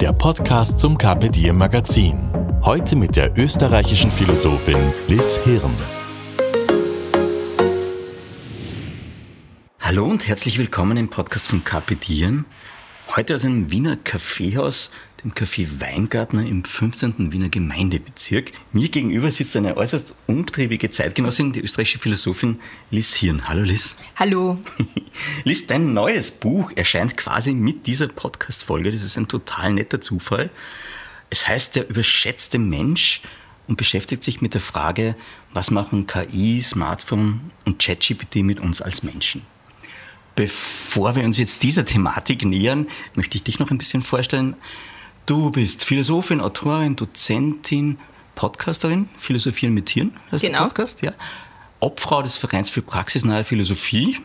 der Podcast zum Carpe Diem Magazin. Heute mit der österreichischen Philosophin Liz Hirn. Hallo und herzlich willkommen im Podcast von Carpe Diem. Heute aus einem Wiener Kaffeehaus, dem Café Weingartner im 15. Wiener Gemeindebezirk. Mir gegenüber sitzt eine äußerst umtriebige Zeitgenossin, die österreichische Philosophin Liz Hirn. Hallo Liz. Hallo. Liz, dein neues Buch erscheint quasi mit dieser Podcast-Folge. Das ist ein total netter Zufall. Es heißt der überschätzte Mensch und beschäftigt sich mit der Frage, was machen KI, Smartphone und ChatGPT mit uns als Menschen. Bevor wir uns jetzt dieser Thematik nähern, möchte ich dich noch ein bisschen vorstellen. Du bist Philosophin, Autorin, Dozentin, Podcasterin, Philosophieren mit Tieren, heißt genau. der Podcast, ja. Obfrau des Vereins für praxisnahe Philosophie,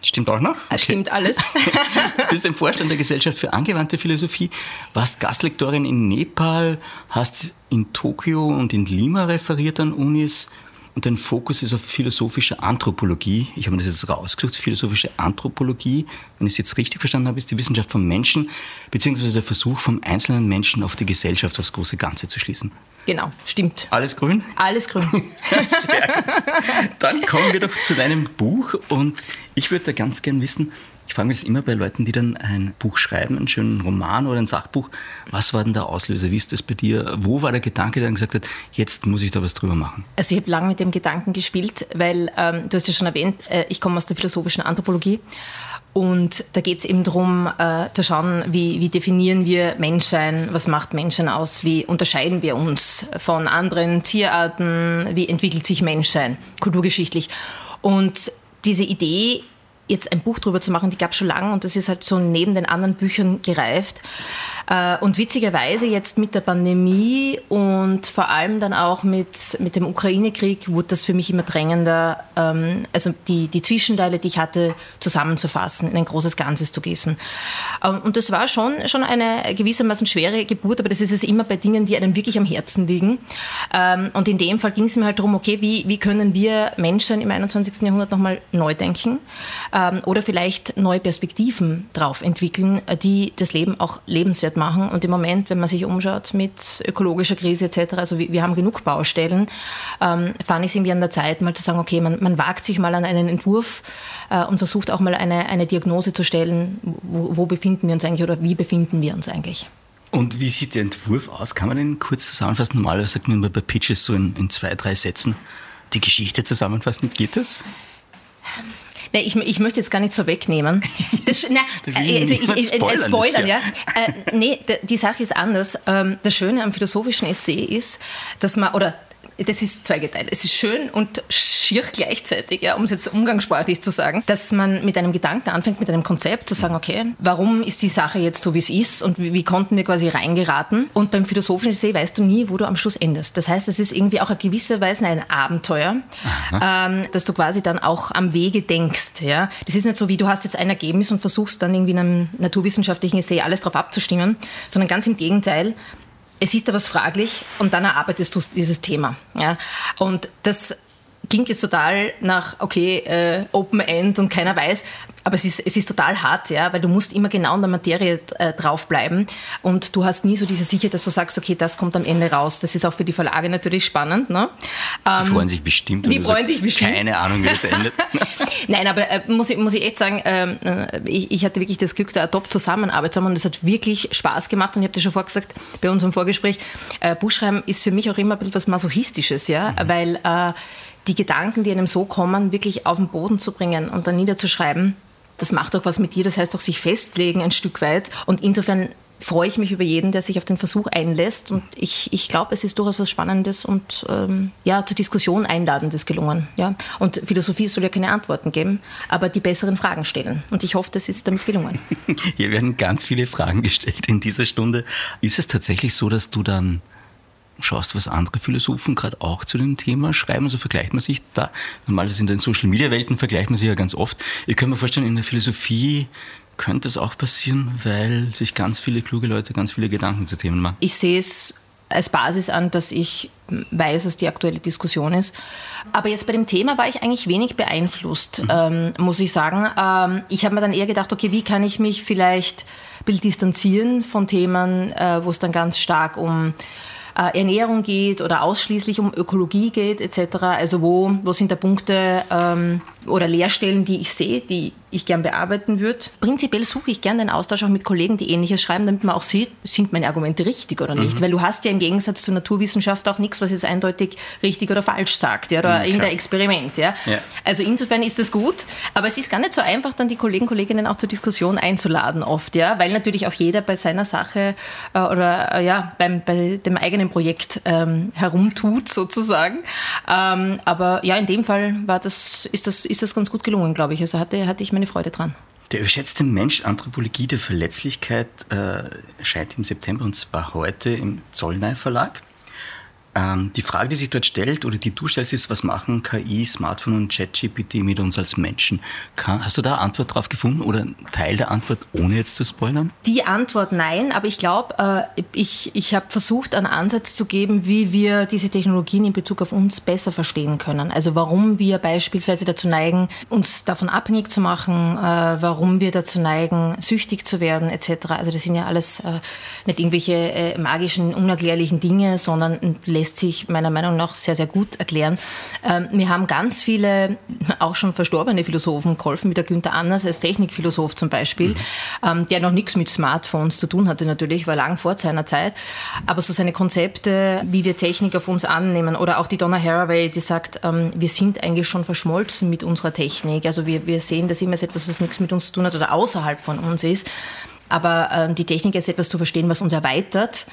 Stimmt auch noch? Okay. Stimmt alles. du bist im Vorstand der Gesellschaft für angewandte Philosophie, warst Gastlektorin in Nepal, hast in Tokio und in Lima referiert an Unis und dein Fokus ist auf philosophische Anthropologie. Ich habe mir das jetzt rausgesucht. Philosophische Anthropologie, wenn ich es jetzt richtig verstanden habe, ist die Wissenschaft vom Menschen, beziehungsweise der Versuch vom einzelnen Menschen auf die Gesellschaft, aufs große Ganze zu schließen. Genau, stimmt. Alles grün? Alles grün. Sehr gut. Dann kommen wir doch zu deinem Buch und ich würde da ganz gern wissen, ich frage mich das immer bei Leuten, die dann ein Buch schreiben, einen schönen Roman oder ein Sachbuch. Was war denn der Auslöser? Wie ist das bei dir? Wo war der Gedanke, der dann gesagt hat, jetzt muss ich da was drüber machen? Also ich habe lange mit dem Gedanken gespielt, weil ähm, du hast ja schon erwähnt, äh, ich komme aus der philosophischen Anthropologie. Und da geht es eben darum, äh, zu schauen, wie, wie definieren wir Menschsein, was macht Menschen aus, wie unterscheiden wir uns von anderen Tierarten, wie entwickelt sich Menschsein kulturgeschichtlich. Und diese Idee jetzt ein Buch drüber zu machen, die gab es schon lange und das ist halt so neben den anderen Büchern gereift. Äh, und witzigerweise jetzt mit der Pandemie und vor allem dann auch mit, mit dem Ukraine-Krieg wurde das für mich immer drängender, ähm, also die, die Zwischenteile, die ich hatte, zusammenzufassen, in ein großes Ganzes zu gießen. Ähm, und das war schon, schon eine gewissermaßen schwere Geburt, aber das ist es immer bei Dingen, die einem wirklich am Herzen liegen. Ähm, und in dem Fall ging es mir halt darum, okay, wie, wie können wir Menschen im 21. Jahrhundert nochmal neu denken oder vielleicht neue Perspektiven drauf entwickeln, die das Leben auch lebenswert machen. Und im Moment, wenn man sich umschaut mit ökologischer Krise etc., also wir, wir haben genug Baustellen, ähm, fand ich es irgendwie an der Zeit, mal zu sagen, okay, man, man wagt sich mal an einen Entwurf äh, und versucht auch mal eine, eine Diagnose zu stellen, wo, wo befinden wir uns eigentlich oder wie befinden wir uns eigentlich. Und wie sieht der Entwurf aus? Kann man den kurz zusammenfassen? Normalerweise sagt man bei Pitches so in, in zwei, drei Sätzen die Geschichte zusammenfassen. Geht das? Nee, ich, ich möchte jetzt gar nichts vorwegnehmen. Das, na, also ich, ich, ich, spoilern, spoilern ja. ja. Äh, nee, die Sache ist anders. Ähm, das Schöne am philosophischen Essay ist, dass man, oder das ist zweigeteilt. Es ist schön und schier gleichzeitig, ja, um es jetzt umgangssprachlich zu sagen, dass man mit einem Gedanken anfängt, mit einem Konzept zu sagen, okay, warum ist die Sache jetzt so, wie es ist und wie, wie konnten wir quasi reingeraten? Und beim philosophischen See weißt du nie, wo du am Schluss endest. Das heißt, es ist irgendwie auch eine gewisse Weise ein Abenteuer, ähm, dass du quasi dann auch am Wege denkst. Ja? Das ist nicht so, wie du hast jetzt ein Ergebnis und versuchst dann irgendwie in einem naturwissenschaftlichen Essay alles darauf abzustimmen, sondern ganz im Gegenteil, es ist da was fraglich und dann erarbeitest du dieses Thema. Ja? Und das klingt jetzt total nach, okay, äh, Open End und keiner weiß, aber es ist, es ist total hart, ja, weil du musst immer genau in der Materie äh, draufbleiben und du hast nie so diese Sicherheit, dass du sagst, okay, das kommt am Ende raus. Das ist auch für die Verlage natürlich spannend. Ne? Ähm, die freuen sich bestimmt. Die freuen sich bestimmt. Keine Ahnung, wie es endet. Nein, aber äh, muss, ich, muss ich echt sagen, ähm, äh, ich, ich, hatte wirklich das Glück, da top Zusammenarbeit zu haben und es hat wirklich Spaß gemacht und ich habe dir schon vorgesagt bei unserem Vorgespräch, äh, Buchschreiben ist für mich auch immer etwas Masochistisches, ja, mhm. weil äh, die Gedanken, die einem so kommen, wirklich auf den Boden zu bringen und dann niederzuschreiben, das macht auch was mit dir. Das heißt auch sich festlegen ein Stück weit. Und insofern freue ich mich über jeden, der sich auf den Versuch einlässt. Und ich, ich glaube, es ist durchaus was Spannendes und ähm, ja, zur Diskussion Einladendes gelungen. Ja? Und Philosophie soll ja keine Antworten geben, aber die besseren Fragen stellen. Und ich hoffe, das ist damit gelungen. Hier werden ganz viele Fragen gestellt in dieser Stunde. Ist es tatsächlich so, dass du dann schaust, was andere Philosophen gerade auch zu dem Thema schreiben. Also vergleicht man sich da. Normalerweise in den Social-Media-Welten vergleicht man sich ja ganz oft. Ich kann mir vorstellen, in der Philosophie könnte es auch passieren, weil sich ganz viele kluge Leute ganz viele Gedanken zu Themen machen. Ich sehe es als Basis an, dass ich weiß, was die aktuelle Diskussion ist. Aber jetzt bei dem Thema war ich eigentlich wenig beeinflusst, mhm. ähm, muss ich sagen. Ähm, ich habe mir dann eher gedacht, okay, wie kann ich mich vielleicht ein bisschen distanzieren von Themen, äh, wo es dann ganz stark um äh, Ernährung geht oder ausschließlich um Ökologie geht etc. Also wo, wo sind da Punkte ähm, oder Leerstellen, die ich sehe, die ich gern bearbeiten würde. Prinzipiell suche ich gern den Austausch auch mit Kollegen, die Ähnliches schreiben, damit man auch sieht, sind meine Argumente richtig oder nicht. Mhm. Weil du hast ja im Gegensatz zur Naturwissenschaft auch nichts, was jetzt eindeutig richtig oder falsch sagt, ja, oder mhm, irgendein Experiment. Ja. ja. Also insofern ist das gut, aber es ist gar nicht so einfach, dann die Kollegen, Kolleginnen auch zur Diskussion einzuladen oft, ja, weil natürlich auch jeder bei seiner Sache äh, oder äh, ja, beim, bei dem eigenen Projekt ähm, herumtut sozusagen. Ähm, aber ja, in dem Fall war das, ist das, ist das ganz gut gelungen, glaube ich. Also hatte, hatte ich meine Freude dran. Der überschätzte Mensch, Anthropologie der Verletzlichkeit, äh, erscheint im September und zwar heute im Zollnei Verlag. Ähm, die Frage, die sich dort stellt oder die du stellst, ist, was machen KI, Smartphone und ChatGPT mit uns als Menschen? Kann, hast du da Antwort drauf gefunden oder Teil der Antwort, ohne jetzt zu spoilern? Die Antwort nein, aber ich glaube, äh, ich, ich habe versucht, einen Ansatz zu geben, wie wir diese Technologien in Bezug auf uns besser verstehen können. Also warum wir beispielsweise dazu neigen, uns davon abhängig zu machen, äh, warum wir dazu neigen, süchtig zu werden etc. Also das sind ja alles äh, nicht irgendwelche äh, magischen, unerklärlichen Dinge, sondern lässt lässt sich meiner Meinung nach sehr, sehr gut erklären. Ähm, mir haben ganz viele, auch schon verstorbene Philosophen geholfen, wie der Günther Anders als Technikphilosoph zum Beispiel, mhm. Ähm, der noch nichts mit Smartphones zu tun hatte natürlich, war lang vor seiner Zeit. Aber so seine Konzepte, wie wir Technik auf uns annehmen oder auch die Donna Haraway, die sagt, ähm, wir sind eigentlich schon verschmolzen mit unserer Technik. Also wir, wir sehen das immer als etwas, was nichts mit uns zu tun hat oder außerhalb von uns ist. Aber die Technik ist etwas zu verstehen, was uns erweitert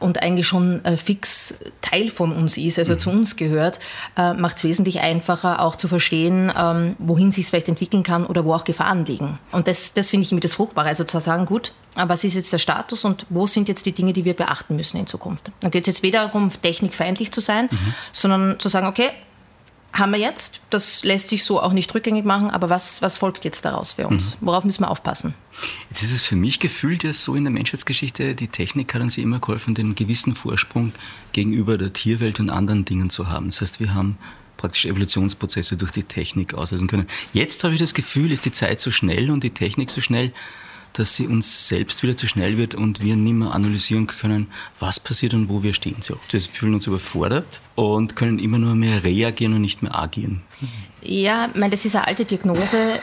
und eigentlich schon äh, fix Teil von uns ist, also mhm. zu uns gehört, äh, macht es wesentlich einfacher, auch zu verstehen, ähm, wohin sich es vielleicht entwickeln kann oder wo auch Gefahren liegen. Und das, das finde ich immer das Fruchtbare, also zu sagen, gut, was ist jetzt der Status und wo sind jetzt die Dinge, die wir beachten müssen in Zukunft. Dann geht es jetzt weder darum, technikfeindlich zu sein, mhm. sondern zu sagen, okay, haben wir jetzt. Das lässt sich so auch nicht rückgängig machen, aber was, was folgt jetzt daraus für uns? Mhm. Worauf müssen wir aufpassen? Jetzt ist es für mich gefühlt ja so in der Menschheitsgeschichte, die Technik hat uns immer geholfen, den gewissen Vorsprung gegenüber der Tierwelt und anderen Dingen zu haben. Das heißt, wir haben praktisch Evolutionsprozesse durch die Technik auslösen können. Jetzt habe ich das Gefühl, ist die Zeit so schnell und die Technik so schnell, dass sie uns selbst wieder zu schnell wird und wir nicht mehr analysieren können, was passiert und wo wir stehen. wir fühlen uns überfordert und können immer nur mehr reagieren und nicht mehr agieren. Ja, ich meine, das ist eine alte Diagnose.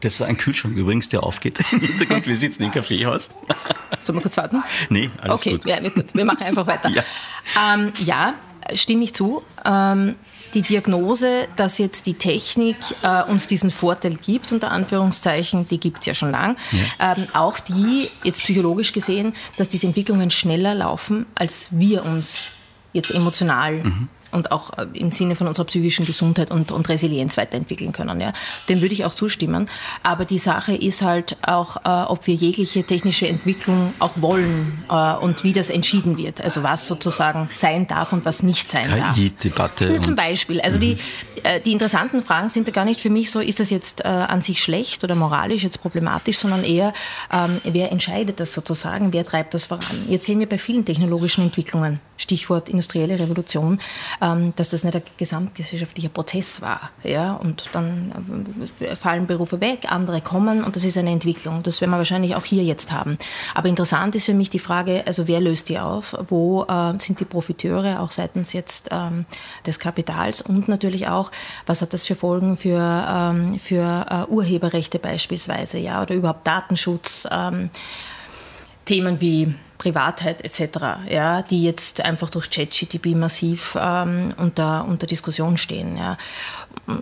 Das war ein Kühlschrank übrigens, der aufgeht im Hintergrund. Wir sitzen im Kaffeehaus. Sollen wir kurz warten? Nee, alles okay, gut. Okay, ja, gut. Wir machen einfach weiter. ja. Ähm, ja, stimme ich zu. Ähm, die Diagnose, dass jetzt die Technik äh, uns diesen Vorteil gibt, unter Anführungszeichen, die gibt es ja schon lang. Ja. Ähm, auch die, jetzt psychologisch gesehen, dass diese Entwicklungen schneller laufen, als wir uns jetzt emotional mhm und auch äh, im Sinne von unserer psychischen Gesundheit und, und Resilienz weiterentwickeln können. Ja. Dem würde ich auch zustimmen. Aber die Sache ist halt auch, äh, ob wir jegliche technische Entwicklung auch wollen äh, und wie das entschieden wird. Also was sozusagen sein darf und was nicht sein darf. KI-Debatte. Zum Beispiel. Also mhm. die, äh, die interessanten Fragen sind da gar nicht für mich so, ist das jetzt äh, an sich schlecht oder moralisch jetzt problematisch, sondern eher, ähm, wer entscheidet das sozusagen, wer treibt das voran. Jetzt sehen wir bei vielen technologischen Entwicklungen, Stichwort industrielle Revolution, dass das nicht ein gesamtgesellschaftlicher Prozess war. Ja? Und dann äh, fallen Berufe weg, andere kommen und das ist eine Entwicklung. Das werden wir wahrscheinlich auch hier jetzt haben. Aber interessant ist für mich die Frage, also wer löst die auf? Wo äh, sind die Profiteure, auch seitens jetzt ähm, des Kapitals und natürlich auch, was hat das für Folgen für, ähm, für äh, Urheberrechte beispielsweise, ja, oder überhaupt Datenschutz, ähm, Themen wie Privatheit etc., ja, die jetzt einfach durch ChatGTP massiv ähm, unter, unter Diskussion stehen. Ja.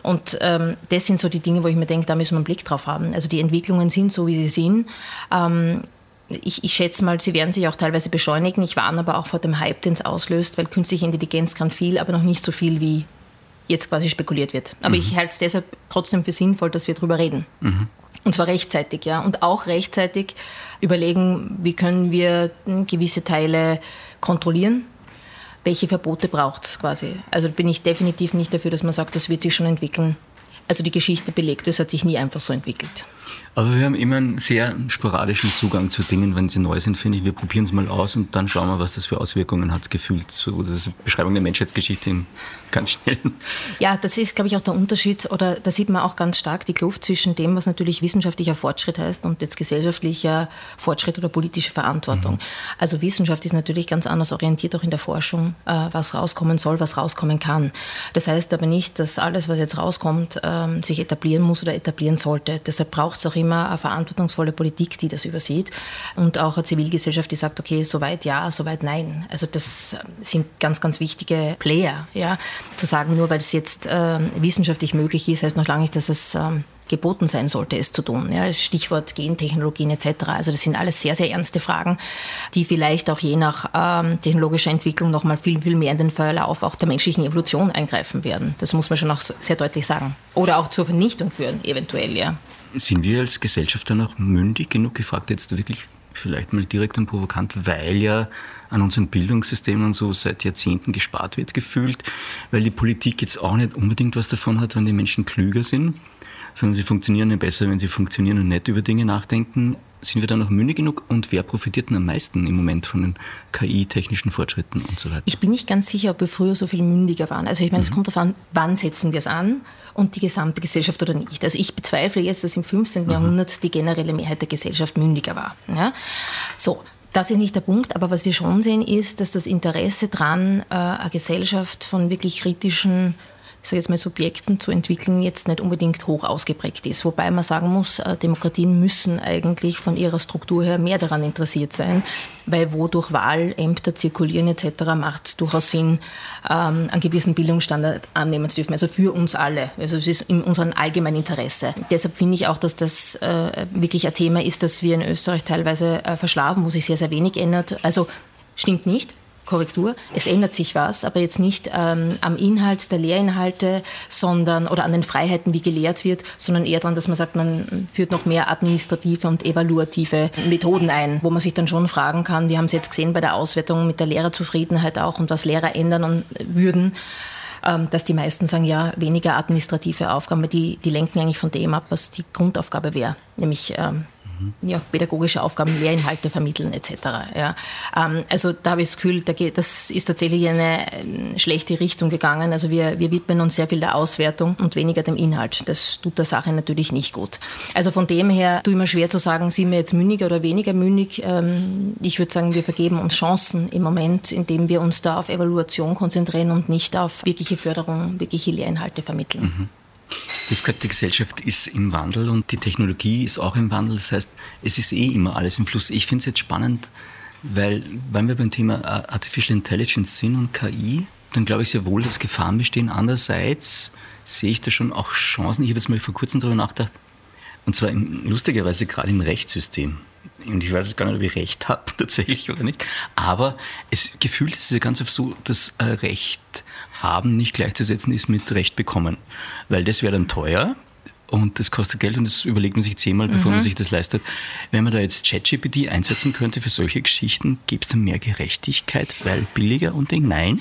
Und ähm, das sind so die Dinge, wo ich mir denke, da müssen wir einen Blick drauf haben. Also die Entwicklungen sind so, wie sie sind. Ähm, ich, ich, schätze mal, sie werden sich auch teilweise beschleunigen. Ich warne aber auch vor dem Hype, den es auslöst, weil künstliche Intelligenz kann viel, aber noch nicht so viel, wie jetzt quasi spekuliert wird. Aber mhm. ich halte es deshalb trotzdem für sinnvoll, dass wir darüber reden. Mhm. Und zwar rechtzeitig, ja. Und auch rechtzeitig überlegen, wie können wir gewisse Teile kontrollieren. Welche Verbote braucht es quasi? Also bin ich definitiv nicht dafür, dass man sagt, das wird sich schon entwickeln. Also die Geschichte belegt, das hat sich nie einfach so entwickelt. Aber wir haben immer einen sehr sporadischen Zugang zu Dingen, wenn sie neu sind, finde ich. Wir probieren es mal aus und dann schauen wir, was das für Auswirkungen hat, gefühlt. So, das ist eine Beschreibung der Menschheitsgeschichte in ganz schnell. Ja, das ist, glaube ich, auch der Unterschied, oder da sieht man auch ganz stark die Kluft zwischen dem, was natürlich wissenschaftlicher Fortschritt heißt und jetzt gesellschaftlicher Fortschritt oder politische Verantwortung. Mhm. Also Wissenschaft ist natürlich ganz anders orientiert, auch in der Forschung, äh, was rauskommen soll, was rauskommen kann. Das heißt aber nicht, dass alles, was jetzt rauskommt, ähm, sich etablieren muss oder etablieren sollte. Deshalb braucht es auch immer immer eine verantwortungsvolle Politik, die das übersieht und auch eine Zivilgesellschaft, die sagt, okay, soweit ja, soweit nein. Also das sind ganz, ganz wichtige Player. Ja. Zu sagen, nur weil es jetzt äh, wissenschaftlich möglich ist, heißt noch lange nicht, dass es äh, geboten sein sollte, es zu tun. Ja, Stichwort Gentechnologien etc. Also das sind alles sehr, sehr ernste Fragen, die vielleicht auch je nach ähm, technologischer Entwicklung noch mal viel, viel mehr in den Verlauf auch der menschlichen Evolution eingreifen werden. Das muss man schon auch sehr deutlich sagen. Oder auch zur Vernichtung führen, eventuell, ja. Sind wir als Gesellschaft dann auch mündig genug gefragt, jetzt wirklich vielleicht mal direkt und provokant, weil ja an unseren Bildungssystemen so seit Jahrzehnten gespart wird, gefühlt, weil die Politik jetzt auch nicht unbedingt was davon hat, wenn die Menschen klüger sind sondern sie funktionieren nicht besser, wenn sie funktionieren und nicht über Dinge nachdenken. Sind wir da noch mündig genug und wer profitiert denn am meisten im Moment von den KI-technischen Fortschritten und so weiter? Ich bin nicht ganz sicher, ob wir früher so viel mündiger waren. Also ich meine, es mhm. kommt darauf an, wann setzen wir es an und die gesamte Gesellschaft oder nicht. Also ich bezweifle jetzt, dass im 15. Mhm. Jahrhundert die generelle Mehrheit der Gesellschaft mündiger war. Ja? So, das ist nicht der Punkt, aber was wir schon sehen, ist, dass das Interesse daran, äh, eine Gesellschaft von wirklich kritischen ich sage jetzt mal, Subjekten zu entwickeln, jetzt nicht unbedingt hoch ausgeprägt ist. Wobei man sagen muss, äh, Demokratien müssen eigentlich von ihrer Struktur her mehr daran interessiert sein, weil wo durch Wahlämter zirkulieren etc. macht es durchaus Sinn, ähm, einen gewissen Bildungsstandard annehmen zu dürfen. Also für uns alle. Also es ist in unserem allgemeinen Interesse. Deshalb finde ich auch, dass das äh, wirklich ein Thema ist, das wir in Österreich teilweise äh, verschlafen, wo sich sehr, sehr wenig ändert. Also stimmt nicht. Korrektur. Es ändert sich was, aber jetzt nicht ähm, am Inhalt der Lehrinhalte, sondern oder an den Freiheiten, wie gelehrt wird, sondern eher daran, dass man sagt, man führt noch mehr administrative und evaluative Methoden ein, wo man sich dann schon fragen kann. Wir haben es jetzt gesehen bei der Auswertung mit der Lehrerzufriedenheit auch und was Lehrer ändern würden ähm, dass die meisten sagen, ja, weniger administrative Aufgaben, die, die lenken eigentlich von dem ab, was die Grundaufgabe wäre, nämlich ähm, mhm. ja, pädagogische Aufgaben, Lehrinhalte vermitteln etc. Ja. Ähm, also da habe ich das Gefühl, da geht, das ist tatsächlich in eine ähm, schlechte Richtung gegangen. Also wir, wir widmen uns sehr viel der Auswertung und weniger dem Inhalt. Das tut der Sache natürlich nicht gut. Also von dem her tue ich mir schwer zu sagen, sind wir jetzt mündiger oder weniger mündig. Ähm, ich würde sagen, wir vergeben uns Chancen im Moment, indem wir uns da auf Evaluation konzentrieren und nicht auf wirkliche Förderung, wirkliche Lehrinhalte vermitteln. Mhm. Das gesagt, die Gesellschaft ist im Wandel und die Technologie ist auch im Wandel. Das heißt, es ist eh immer alles im Fluss. Ich finde es jetzt spannend, weil, wenn wir beim Thema Artificial Intelligence sind und KI, dann glaube ich sehr wohl, dass Gefahren bestehen. Andererseits sehe ich da schon auch Chancen. Ich habe jetzt mal vor kurzem darüber nachgedacht, und zwar in, lustigerweise gerade im Rechtssystem. Und ich weiß jetzt gar nicht, ob ich Recht habe tatsächlich oder nicht. Aber es gefühlt ist es ja ganz oft so, dass äh, Recht haben nicht gleichzusetzen ist mit Recht bekommen. Weil das wäre dann teuer und das kostet Geld und das überlegt man sich zehnmal, bevor mhm. man sich das leistet. Wenn man da jetzt ChatGPT einsetzen könnte für solche Geschichten, gäbe es dann mehr Gerechtigkeit, weil billiger und Ding? Nein.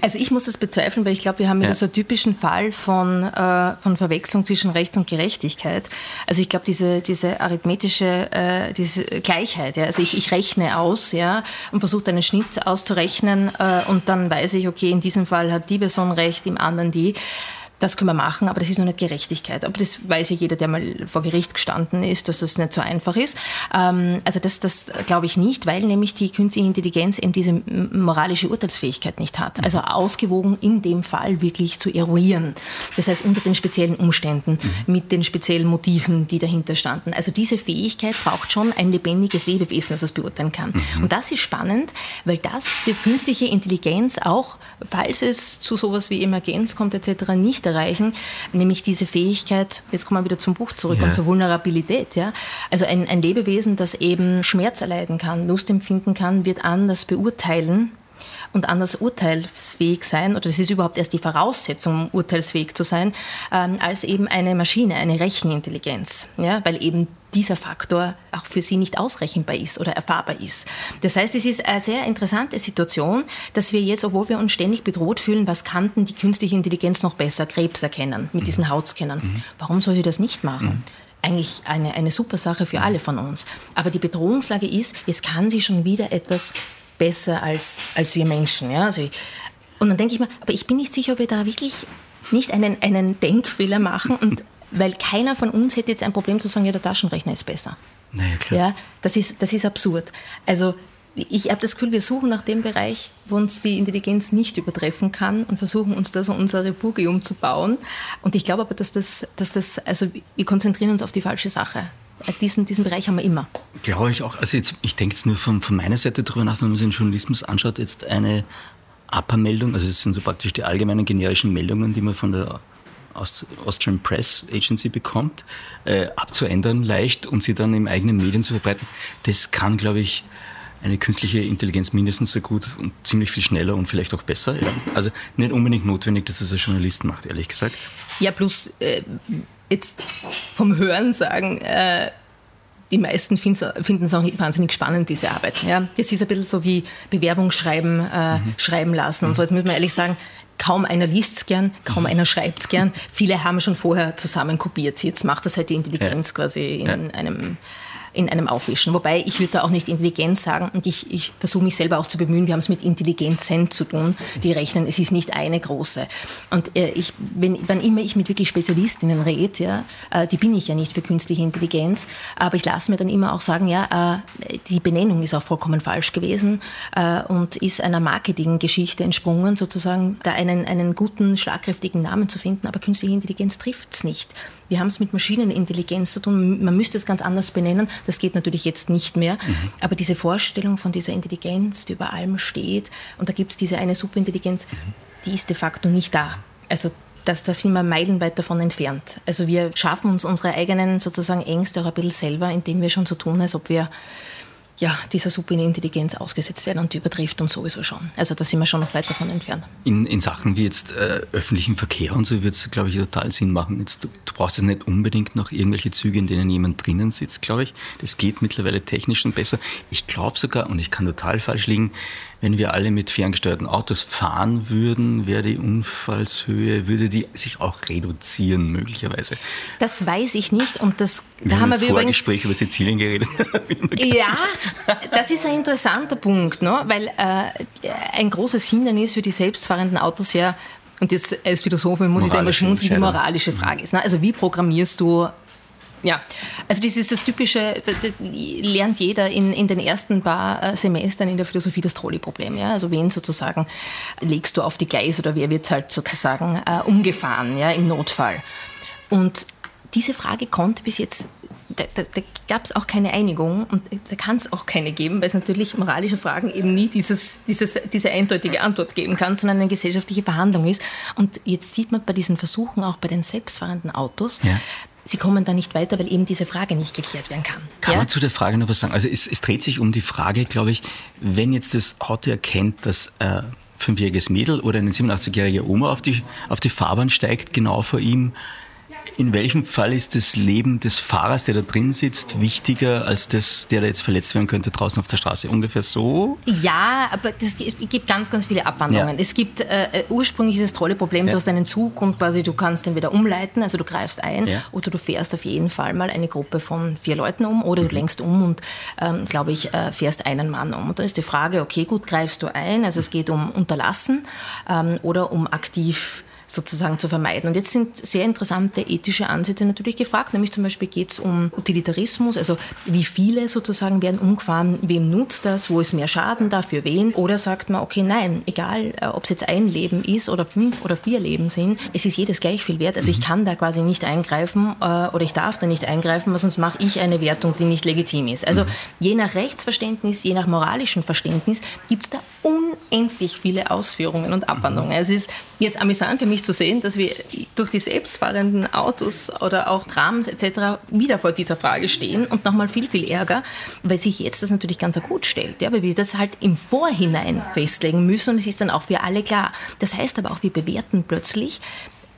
Also ich muss das bezweifeln, weil ich glaube, wir haben ja. so einen typischen Fall von, äh, von Verwechslung zwischen Recht und Gerechtigkeit. Also ich glaube, diese, diese arithmetische äh, diese Gleichheit, ja, also ich, ich rechne aus ja, und versuche einen Schnitt auszurechnen äh, und dann weiß ich, okay, in diesem Fall hat die Person recht, im anderen die das können wir machen, aber das ist noch nicht Gerechtigkeit. Aber das weiß ja jeder, der mal vor Gericht gestanden ist, dass das nicht so einfach ist. Ähm, also das, das glaube ich nicht, weil nämlich die künstliche Intelligenz eben diese moralische Urteilsfähigkeit nicht hat. Also ausgewogen in dem Fall wirklich zu eruieren. Das heißt unter den speziellen Umständen, mhm. mit den speziellen Motiven, die dahinter standen. Also diese Fähigkeit braucht schon ein lebendiges Lebewesen, das es beurteilen kann. Mhm. Und das ist spannend, weil das für künstliche Intelligenz auch, falls es zu sowas wie Emergenz kommt etc., nicht erreichen, nämlich diese Fähigkeit, jetzt kommen wir wieder zum Buch zurück ja. und zur Vulnerabilität. Ja? Also ein, ein Lebewesen, das eben Schmerz erleiden kann, Lust empfinden kann, wird anders beurteilen und anders urteilsfähig sein, oder das ist überhaupt erst die Voraussetzung, um urteilsfähig zu sein, ähm, als eben eine Maschine, eine Rechenintelligenz. Ja? Weil eben dieser Faktor auch für sie nicht ausrechenbar ist oder erfahrbar ist. Das heißt, es ist eine sehr interessante Situation, dass wir jetzt, obwohl wir uns ständig bedroht fühlen, was kann denn die künstliche Intelligenz noch besser? Krebs erkennen mit mhm. diesen Hautscannern. Mhm. Warum soll sie das nicht machen? Mhm eigentlich eine, eine super Sache für alle von uns. Aber die Bedrohungslage ist, jetzt kann sie schon wieder etwas besser als, als wir Menschen. Ja? Also ich, und dann denke ich mir, aber ich bin nicht sicher, ob wir da wirklich nicht einen, einen Denkfehler machen und weil keiner von uns hätte jetzt ein Problem zu sagen, ja, der Taschenrechner ist besser. Naja, klar. Ja, das ist, das ist absurd. Also ich habe das Gefühl, wir suchen nach dem Bereich, wo uns die Intelligenz nicht übertreffen kann und versuchen uns das unser Refugium zu bauen. Und ich glaube aber, dass das, dass das, also wir konzentrieren uns auf die falsche Sache. Diesen, diesen Bereich haben wir immer. Glaube ich auch. Also jetzt, ich denke jetzt nur von, von meiner Seite darüber nach, wenn man sich den Journalismus anschaut, jetzt eine APA-Meldung, also das sind so praktisch die allgemeinen generischen Meldungen, die man von der Austrian Press Agency bekommt, äh, abzuändern leicht und sie dann im eigenen Medien zu verbreiten, das kann, glaube ich, eine künstliche Intelligenz mindestens so gut und ziemlich viel schneller und vielleicht auch besser. Ja. Also nicht unbedingt notwendig, dass das ein Journalist macht, ehrlich gesagt. Ja, plus äh, jetzt vom Hören sagen, äh, die meisten finden es auch nicht wahnsinnig spannend, diese Arbeit. Ja. Es ist ein bisschen so wie Bewerbung schreiben, äh, mhm. schreiben lassen und so. Jetzt muss man ehrlich sagen, kaum einer liest es gern, kaum mhm. einer schreibt es gern. Viele haben schon vorher zusammen kopiert. Jetzt macht das halt die Intelligenz ja. quasi in ja. einem in einem Aufwischen. Wobei ich würde da auch nicht Intelligenz sagen und ich, ich versuche mich selber auch zu bemühen. Wir haben es mit Intelligenzen zu tun, die rechnen. Es ist nicht eine große. Und äh, ich, wenn, wann immer ich mit wirklich Spezialistinnen rede, ja, äh, die bin ich ja nicht für künstliche Intelligenz, aber ich lasse mir dann immer auch sagen, ja, äh, die Benennung ist auch vollkommen falsch gewesen äh, und ist einer Marketinggeschichte entsprungen, sozusagen da einen, einen guten, schlagkräftigen Namen zu finden, aber künstliche Intelligenz trifft es nicht. Wir haben es mit Maschinenintelligenz zu tun. Man müsste es ganz anders benennen. Das geht natürlich jetzt nicht mehr. Mhm. Aber diese Vorstellung von dieser Intelligenz, die über allem steht, und da gibt es diese eine Superintelligenz, mhm. die ist de facto nicht da. Also das, da sind wir meilenweit davon entfernt. Also wir schaffen uns unsere eigenen sozusagen Ängste auch ein bisschen selber, indem wir schon so tun, als ob wir ja, dieser Superintelligenz ausgesetzt werden und die übertrifft uns sowieso schon. Also da sind wir schon noch weit davon entfernt. In, in Sachen wie jetzt äh, öffentlichen Verkehr und so wird es, glaube ich, total Sinn machen. Jetzt, du, du brauchst jetzt nicht unbedingt noch irgendwelche Züge, in denen jemand drinnen sitzt, glaube ich. Das geht mittlerweile technisch schon besser. Ich glaube sogar, und ich kann total falsch liegen, wenn wir alle mit ferngesteuerten Autos fahren würden, wäre die Unfallshöhe, würde die sich auch reduzieren möglicherweise. Das weiß ich nicht und das wir da haben wir Vorgespräch über Sizilien geredet. ja, das ist ein interessanter Punkt, ne? weil äh, ein großes Hindernis für die selbstfahrenden Autos ja und jetzt als Philosophin muss ich da immer schmunzeln, die moralische Frage ist. Ne? Also wie programmierst du ja, also das ist das typische, das lernt jeder in, in den ersten paar äh, Semestern in der Philosophie das Trolley-Problem. Ja? Also wen sozusagen legst du auf die Gleis oder wer wird halt sozusagen äh, umgefahren ja, im Notfall. Und diese Frage konnte bis jetzt, da, da, da gab es auch keine Einigung und da kann es auch keine geben, weil es natürlich moralische Fragen eben nie dieses, dieses, diese eindeutige Antwort geben kann, sondern eine gesellschaftliche Verhandlung ist. Und jetzt sieht man bei diesen Versuchen auch bei den selbstfahrenden Autos, ja sie kommen da nicht weiter, weil eben diese Frage nicht geklärt werden kann. Kann ja? man zu der Frage noch was sagen? Also es, es, dreht sich um die Frage, glaube ich, wenn jetzt das Auto erkennt, dass ein fünfjähriges Mädel oder eine 87-jährige Oma auf die, auf die Fahrbahn steigt, genau vor ihm, in welchem Fall ist das Leben des Fahrers, der da drin sitzt, wichtiger als das, der da jetzt verletzt werden könnte draußen auf der Straße? Ungefähr so? Ja, aber es gibt ganz, ganz viele Abwandlungen. Ja. Es gibt äh, ursprünglich dieses tolle Problem, ja. du hast einen Zug und quasi du kannst entweder umleiten, also du greifst ein, ja. oder du fährst auf jeden Fall mal eine Gruppe von vier Leuten um, oder mhm. du lenkst um und, ähm, glaube ich, äh, fährst einen Mann um. Und dann ist die Frage, okay, gut, greifst du ein, also es geht um Unterlassen ähm, oder um aktiv sozusagen zu vermeiden. Und jetzt sind sehr interessante ethische Ansätze natürlich gefragt, nämlich zum Beispiel geht es um Utilitarismus, also wie viele sozusagen werden umgefahren, wem nutzt das, wo ist mehr Schaden da, für wen? Oder sagt man, okay, nein, egal, äh, ob es jetzt ein Leben ist oder fünf oder vier Leben sind, es ist jedes gleich viel wert. Also ich mhm. kann da quasi nicht eingreifen äh, oder ich darf da nicht eingreifen, weil sonst mache ich eine Wertung, die nicht legitim ist. Also mhm. je nach Rechtsverständnis, je nach moralischem Verständnis gibt es da unendlich viele Ausführungen und Abwandlungen. Mhm. Es ist jetzt amüsant für mich zu sehen, dass wir durch die selbstfahrenden Autos oder auch Trams etc. wieder vor dieser Frage stehen und nochmal viel, viel Ärger, weil sich jetzt das natürlich ganz gut stellt, ja, weil wir das halt im Vorhinein festlegen müssen und es ist dann auch für alle klar. Das heißt aber auch, wir bewerten plötzlich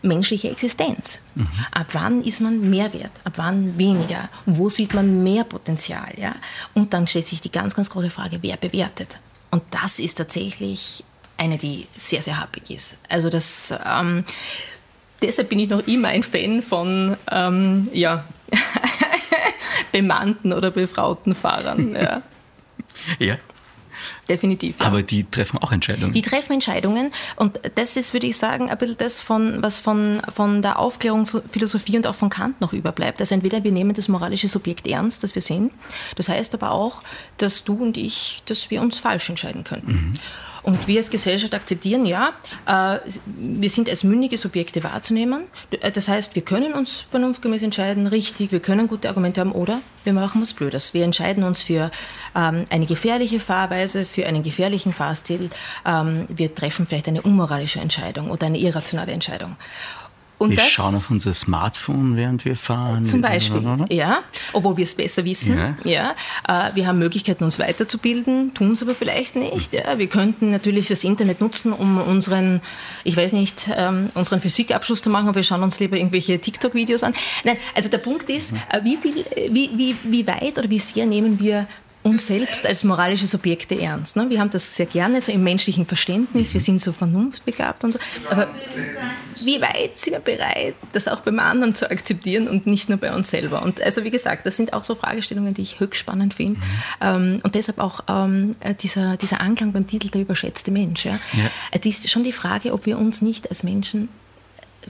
menschliche Existenz. Mhm. Ab wann ist man mehr wert? Ab wann weniger? Wo sieht man mehr Potenzial? Ja? Und dann stellt sich die ganz, ganz große Frage, wer bewertet? Und das ist tatsächlich eine, die sehr, sehr happig ist. Also das, ähm, deshalb bin ich noch immer ein Fan von, ähm, ja, bemannten oder befrauten Fahrern. Ja. ja definitiv. Ja. Aber die treffen auch Entscheidungen. Die treffen Entscheidungen und das ist, würde ich sagen, ein bisschen das, von, was von, von der Aufklärungsphilosophie und auch von Kant noch überbleibt. Also entweder wir nehmen das moralische Subjekt ernst, das wir sind, das heißt aber auch, dass du und ich, dass wir uns falsch entscheiden könnten. Mhm. Und wir als Gesellschaft akzeptieren, ja, äh, wir sind als mündige Subjekte wahrzunehmen. Äh, das heißt, wir können uns vernunftgemäß entscheiden, richtig, wir können gute Argumente haben oder wir machen was Blödes. Wir entscheiden uns für ähm, eine gefährliche Fahrweise, für einen gefährlichen Fahrstil. Ähm, wir treffen vielleicht eine unmoralische Entscheidung oder eine irrationale Entscheidung. Und wir schauen auf unser Smartphone, während wir fahren. Zum Beispiel, ja. Obwohl wir es besser wissen. Ja. ja. Äh, wir haben Möglichkeiten, uns weiterzubilden, tun es aber vielleicht nicht. Ja. Wir könnten natürlich das Internet nutzen, um unseren, ich weiß nicht, ähm, unseren Physikabschluss zu machen, aber wir schauen uns lieber irgendwelche TikTok-Videos an. Nein, also der Punkt ist, mhm. äh, wie, viel, wie, wie, wie weit oder wie sehr nehmen wir uns selbst als moralische Subjekte ernst. Ne? Wir haben das sehr gerne so im menschlichen Verständnis, wir sind so vernunftbegabt und so. Aber wie weit sind wir bereit, das auch beim anderen zu akzeptieren und nicht nur bei uns selber? Und also wie gesagt, das sind auch so Fragestellungen, die ich höchst spannend finde. Mhm. Ähm, und deshalb auch ähm, dieser, dieser Anklang beim Titel Der überschätzte Mensch. Ja? ja. Die ist schon die Frage, ob wir uns nicht als Menschen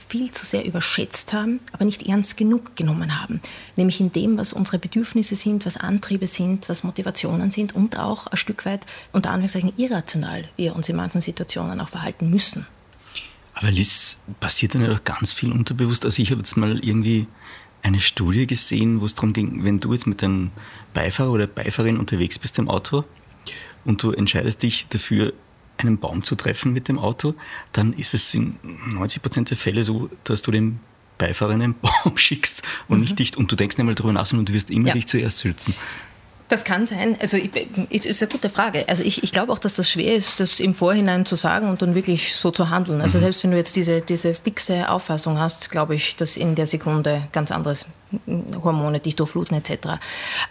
viel zu sehr überschätzt haben, aber nicht ernst genug genommen haben. Nämlich in dem, was unsere Bedürfnisse sind, was Antriebe sind, was Motivationen sind und auch ein Stück weit unter Anführungszeichen irrational wir uns in manchen Situationen auch verhalten müssen. Aber Liz, passiert dann ja auch ganz viel unterbewusst. Also ich habe jetzt mal irgendwie eine Studie gesehen, wo es darum ging, wenn du jetzt mit deinem Beifahrer oder Beifahrerin unterwegs bist im Auto und du entscheidest dich dafür, einen Baum zu treffen mit dem Auto, dann ist es in 90 Prozent der Fälle so, dass du dem Beifahrer einen Baum schickst und mhm. nicht dich, und du denkst nicht einmal drüber nach, sondern du wirst immer ja. dich zuerst schützen. Das kann sein. Also es ist eine gute Frage. Also ich, ich glaube auch, dass das schwer ist, das im Vorhinein zu sagen und dann wirklich so zu handeln. Also mhm. selbst wenn du jetzt diese, diese fixe Auffassung hast, glaube ich, dass in der Sekunde ganz anderes Hormone dich durchfluten etc.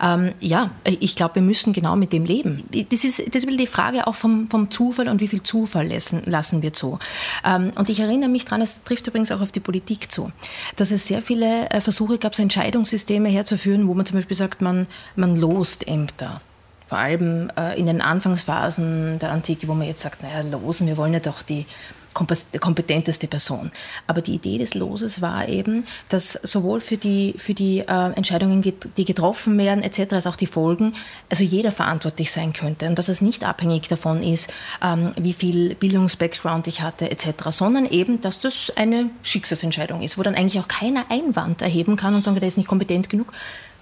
Ähm, ja, ich glaube, wir müssen genau mit dem leben. Das ist, das ist die Frage auch vom, vom Zufall und wie viel Zufall lassen, lassen wir zu. Ähm, und ich erinnere mich daran, es trifft übrigens auch auf die Politik zu, dass es sehr viele äh, Versuche gab, so Entscheidungssysteme herzuführen, wo man zum Beispiel sagt, man, man lost Ämter vor allem äh, in den Anfangsphasen der Antike, wo man jetzt sagt, naja, losen, wir wollen ja doch die kompetenteste Person. Aber die Idee des Loses war eben, dass sowohl für die, für die äh, Entscheidungen, die getroffen werden, etc., als auch die Folgen, also jeder verantwortlich sein könnte. Und dass es nicht abhängig davon ist, ähm, wie viel Bildungsbackground ich hatte, etc., sondern eben, dass das eine Schicksalsentscheidung ist, wo dann eigentlich auch keiner Einwand erheben kann und sagen, der ist nicht kompetent genug,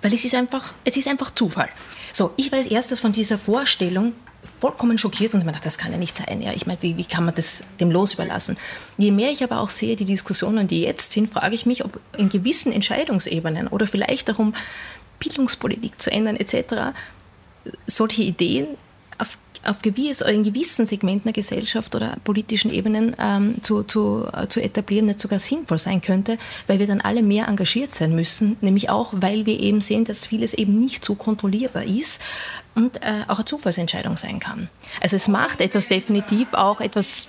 weil es ist einfach, es ist einfach Zufall. So, ich weiß erstes von dieser Vorstellung, vollkommen schockiert und ich meine, das kann ja nicht sein. Ja. Ich meine, wie, wie kann man das dem Los überlassen? Je mehr ich aber auch sehe, die Diskussionen, die jetzt sind, frage ich mich, ob in gewissen Entscheidungsebenen oder vielleicht auch um Bildungspolitik zu ändern etc., solche Ideen auf auf gewiss, in gewissen Segmenten der Gesellschaft oder politischen Ebenen ähm, zu, zu, äh, zu etablieren, nicht sogar sinnvoll sein könnte, weil wir dann alle mehr engagiert sein müssen, nämlich auch, weil wir eben sehen, dass vieles eben nicht so kontrollierbar ist und äh, auch eine Zufallsentscheidung sein kann. Also es macht etwas definitiv auch etwas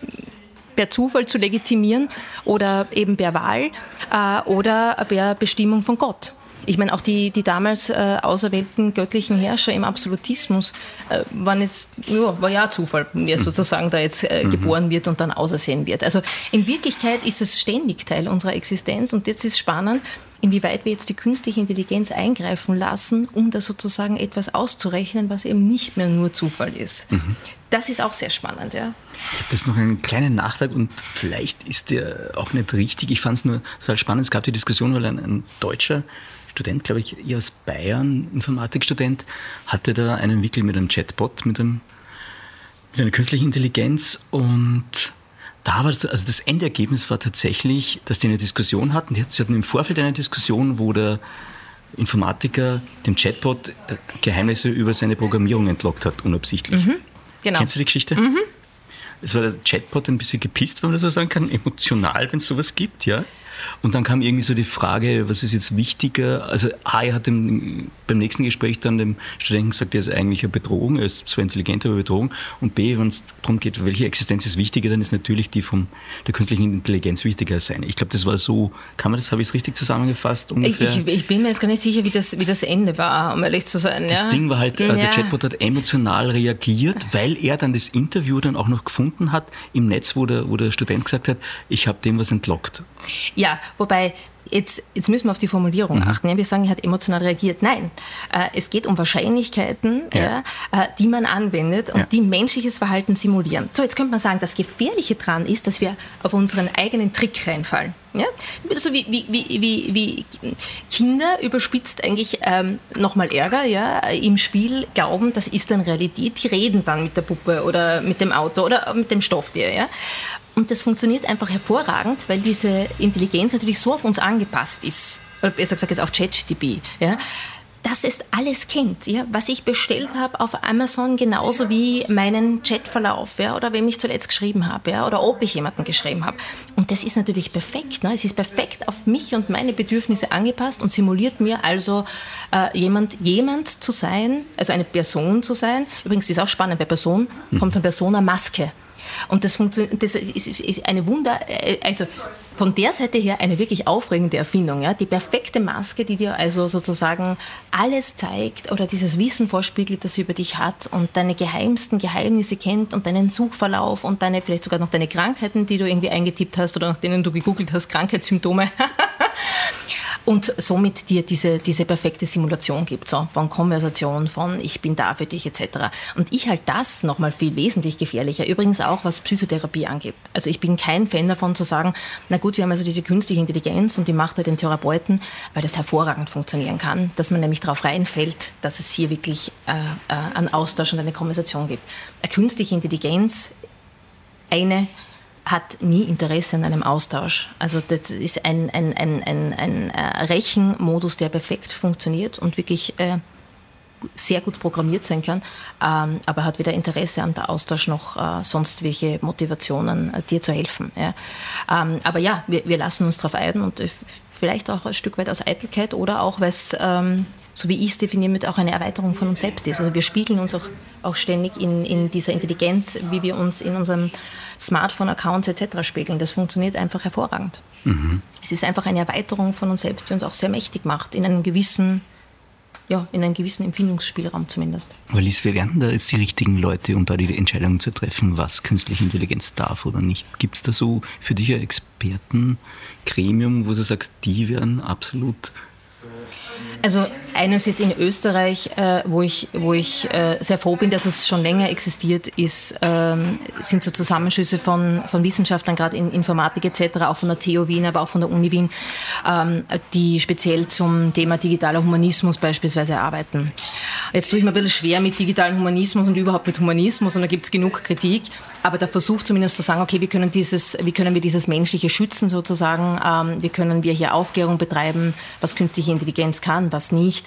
per Zufall zu legitimieren oder eben per Wahl äh, oder per Bestimmung von Gott. Ich meine, auch die, die damals äh, auserwählten göttlichen Herrscher im Absolutismus äh, waren jetzt, ja, war ja Zufall, wer mhm. sozusagen da jetzt äh, mhm. geboren wird und dann ausersehen wird. Also in Wirklichkeit ist es ständig Teil unserer Existenz und jetzt ist spannend, inwieweit wir jetzt die künstliche Intelligenz eingreifen lassen, um da sozusagen etwas auszurechnen, was eben nicht mehr nur Zufall ist. Mhm. Das ist auch sehr spannend, ja. Ich habe das noch einen kleinen Nachtrag und vielleicht ist der auch nicht richtig. Ich fand es nur total spannend. Es gab die Diskussion, weil ein, ein Deutscher Student, glaube ich, eher aus Bayern, Informatikstudent, hatte da einen Wickel mit einem Chatbot, mit einem mit einer künstlichen Intelligenz und da war das, also das Endergebnis war tatsächlich, dass die eine Diskussion hatten. Sie hatten im Vorfeld eine Diskussion, wo der Informatiker dem Chatbot äh, Geheimnisse über seine Programmierung entlockt hat, unabsichtlich. Mhm, genau. Kennst du die Geschichte? Mhm. Es war der Chatbot ein bisschen gepisst, wenn man das so sagen kann, emotional, wenn es sowas gibt, ja. Und dann kam irgendwie so die Frage, was ist jetzt wichtiger? Also A, er hat dem, beim nächsten Gespräch dann dem Studenten gesagt, er ist eigentlich eine Bedrohung, er ist zwar intelligent, aber Bedrohung. Und B, wenn es darum geht, welche Existenz ist wichtiger, dann ist natürlich die von der künstlichen Intelligenz wichtiger als seine. Ich glaube, das war so, kann man das, habe ich es richtig zusammengefasst ungefähr? Ich, ich, bin mir jetzt gar nicht sicher, wie das, wie das Ende war, um ehrlich zu sein. Das ja? Ding war halt, ja. der Chatbot hat emotional reagiert, weil er dann das Interview dann auch noch gefunden hat im Netz, wo der, wo der Student gesagt hat, ich habe dem was entlockt. Ja, wobei Jetzt, jetzt, müssen wir auf die Formulierung mhm. achten. Ja, wir sagen, er hat emotional reagiert. Nein, äh, es geht um Wahrscheinlichkeiten, ja. Ja, äh, die man anwendet und die menschliches Verhalten simulieren. So, jetzt könnte man sagen, das Gefährliche daran ist, dass wir auf unseren eigenen Trick reinfallen. Ja? So wie, wie, wie, wie, Kinder überspitzt eigentlich ähm, nochmal Ärger ja, im Spiel glauben, das ist dann Realität. Die reden dann mit der Puppe oder mit dem Auto oder mit dem Stofftier. Ja? Und das funktioniert einfach hervorragend, weil diese Intelligenz natürlich so auf uns angepasst ist. Oder besser gesagt jetzt auch ChatGTP. Ja? dass es alles kennt, ja, was ich bestellt habe auf Amazon, genauso wie meinen Chatverlauf, ja, oder wem ich zuletzt geschrieben habe, ja, oder ob ich jemanden geschrieben habe. Und das ist natürlich perfekt. Ne? Es ist perfekt auf mich und meine Bedürfnisse angepasst und simuliert mir also äh, jemand, jemand zu sein, also eine Person zu sein. Übrigens ist auch spannend, bei Person kommt von Persona Maske. Und das, das ist, ist eine Wunder, äh, also von der Seite her eine wirklich aufregende Erfindung. Ja? Die perfekte Maske, die dir also sozusagen alles zeigt oder dieses Wissen vorspiegelt, das sie über dich hat und deine geheimsten Geheimnisse kennt und deinen Suchverlauf und deine, vielleicht sogar noch deine Krankheiten, die du irgendwie eingetippt hast oder nach denen du gegoogelt hast, Krankheitssymptome. und somit dir diese, diese perfekte Simulation gibt, so von Konversation, von ich bin da für dich etc. Und ich halte das nochmal viel wesentlich gefährlicher, übrigens auch was Psychotherapie angeht. Also ich bin kein Fan davon zu sagen, na gut, wir haben also diese künstliche Intelligenz und die macht halt den Therapeuten, weil das hervorragend funktionieren kann, dass man nämlich darauf reinfällt, dass es hier wirklich äh, äh, einen Austausch und eine Konversation gibt. Eine künstliche Intelligenz, eine hat nie Interesse an einem Austausch. Also das ist ein, ein, ein, ein, ein äh, Rechenmodus, der perfekt funktioniert und wirklich äh, sehr gut programmiert sein kann, ähm, aber hat weder Interesse an der Austausch noch äh, sonst welche Motivationen, dir zu helfen. Ähm, aber ja, wir, lassen uns darauf ein und vielleicht auch ein Stück weit aus Eitelkeit oder auch, weil es ähm, so wie ich es definiere, mit auch eine Erweiterung von uns selbst ist. Also wir spiegeln uns auch, auch ständig in, in dieser Intelligenz, wie wir uns in unserem Smartphone-Accounts etc. spiegeln. Das funktioniert einfach hervorragend. Mhm. Es ist einfach eine Erweiterung von uns selbst, die uns auch sehr mächtig macht, in einem gewissen ja, in einem gewissen Empfindungsspielraum zumindest. Aber Lies, wir werden da jetzt die richtigen Leute, um da die Entscheidung zu treffen, was künstliche Intelligenz darf oder nicht. Gibt es da so für dich ein Expertengremium, wo du sagst, die werden absolut also eines jetzt in Österreich, äh, wo ich, wo ich äh, sehr froh bin, dass es schon länger existiert, ist, ähm, sind so Zusammenschlüsse von, von Wissenschaftlern, gerade in Informatik etc., auch von der TU Wien, aber auch von der Uni Wien, ähm, die speziell zum Thema digitaler Humanismus beispielsweise arbeiten. Jetzt tue ich mir ein bisschen schwer mit digitalen Humanismus und überhaupt mit Humanismus und da gibt es genug Kritik, aber der Versuch zumindest zu sagen, okay, wie können, dieses, wie können wir dieses Menschliche schützen sozusagen, ähm, wie können wir hier Aufklärung betreiben, was künstliche Intelligenz kann, was nicht.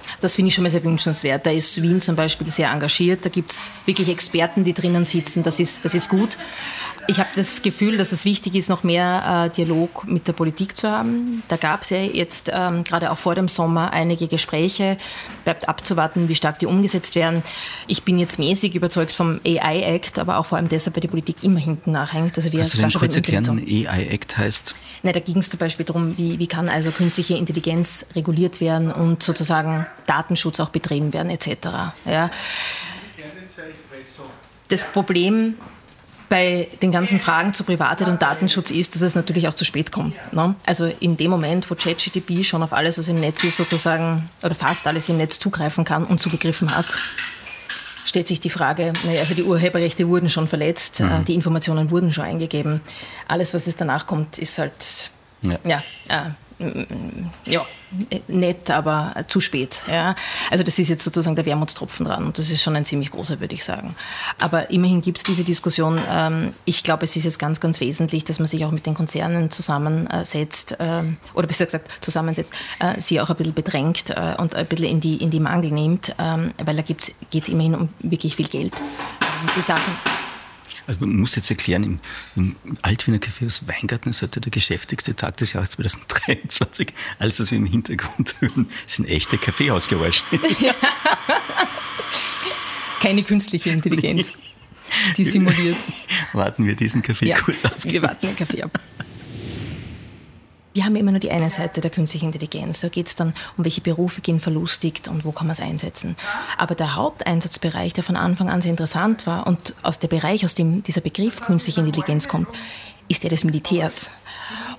Das finde ich schon mal sehr wünschenswert. Da ist Wien zum Beispiel sehr engagiert. Da gibt es wirklich Experten, die drinnen sitzen. Das ist, das ist gut. Ich habe das Gefühl, dass es wichtig ist, noch mehr äh, Dialog mit der Politik zu haben. Da gab es ja jetzt ähm, gerade auch vor dem Sommer einige Gespräche. Bleibt abzuwarten, wie stark die umgesetzt werden. Ich bin jetzt mäßig überzeugt vom AI-Act, aber auch vor allem deshalb, weil die Politik immer hinten nachhängt. Also wir Kannst du kurz erklären, AI-Act heißt? Nein, da ging es zum Beispiel darum, wie, wie kann also künstliche Intelligenz reguliert werden und sozusagen Datenschutz auch betrieben werden etc. Ja. Das Problem bei den ganzen Fragen zu Privatheit und Datenschutz ist, dass es natürlich auch zu spät kommt. Ne? Also in dem Moment, wo ChatGTP schon auf alles, was im Netz ist, sozusagen, oder fast alles im Netz zugreifen kann und zugegriffen hat, stellt sich die Frage, naja, also die Urheberrechte wurden schon verletzt, mhm. Äh, die Informationen wurden schon eingegeben. Alles, was es danach kommt, ist halt, ja, ja äh, ja, nett, aber zu spät. Ja. Also das ist jetzt sozusagen der Wermutstropfen dran und das ist schon ein ziemlich großer, würde ich sagen. Aber immerhin gibt es diese Diskussion. Ähm, ich glaube, es ist jetzt ganz, ganz wesentlich, dass man sich auch mit den Konzernen zusammensetzt ähm, oder besser gesagt zusammensetzt, äh, sie auch ein bisschen bedrängt äh, und ein bisschen in die, in die Mangel nimmt, ähm, weil da geht es immerhin um wirklich viel Geld. Die Sachen also man muss jetzt erklären, im, im Altwiener Kaffeehaus Weingarten ist heute der geschäftigste Tag des Jahres 2023. Alles, was wir im Hintergrund hören, sind echte Kaffeehausgeräusche. Ja. Keine künstliche Intelligenz, die simuliert. Warten wir diesen Kaffee ja, kurz ab. Wir warten den Kaffee ab. Wir haben immer nur die eine Seite der künstlichen Intelligenz. Da geht es dann um welche Berufe gehen verlustigt und wo kann man es einsetzen. Aber der Haupteinsatzbereich, der von Anfang an sehr interessant war und aus dem Bereich, aus dem dieser Begriff künstliche Intelligenz kommt, ist der des Militärs.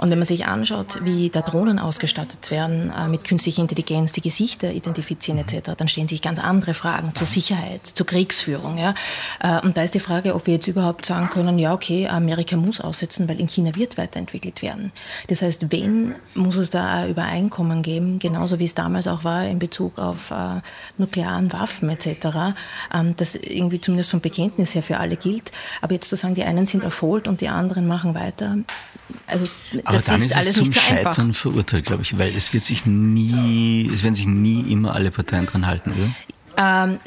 Und wenn man sich anschaut, wie da Drohnen ausgestattet werden äh, mit künstlicher Intelligenz, die Gesichter identifizieren etc., dann stehen sich ganz andere Fragen zur Sicherheit, zur Kriegsführung. Ja? Äh, und da ist die Frage, ob wir jetzt überhaupt sagen können, ja okay, Amerika muss aussetzen, weil in China wird weiterentwickelt werden. Das heißt, wen muss es da Übereinkommen geben, genauso wie es damals auch war in Bezug auf äh, nuklearen Waffen etc., ähm, das irgendwie zumindest vom Bekenntnis her für alle gilt. Aber jetzt zu sagen, die einen sind erfolgt und die anderen machen weiter, also aber das dann ist, alles zum nicht so Scheitern einfach. verurteilt, glaube ich, weil es wird sich nie, es werden sich nie immer alle Parteien dran halten, oder? Ähm,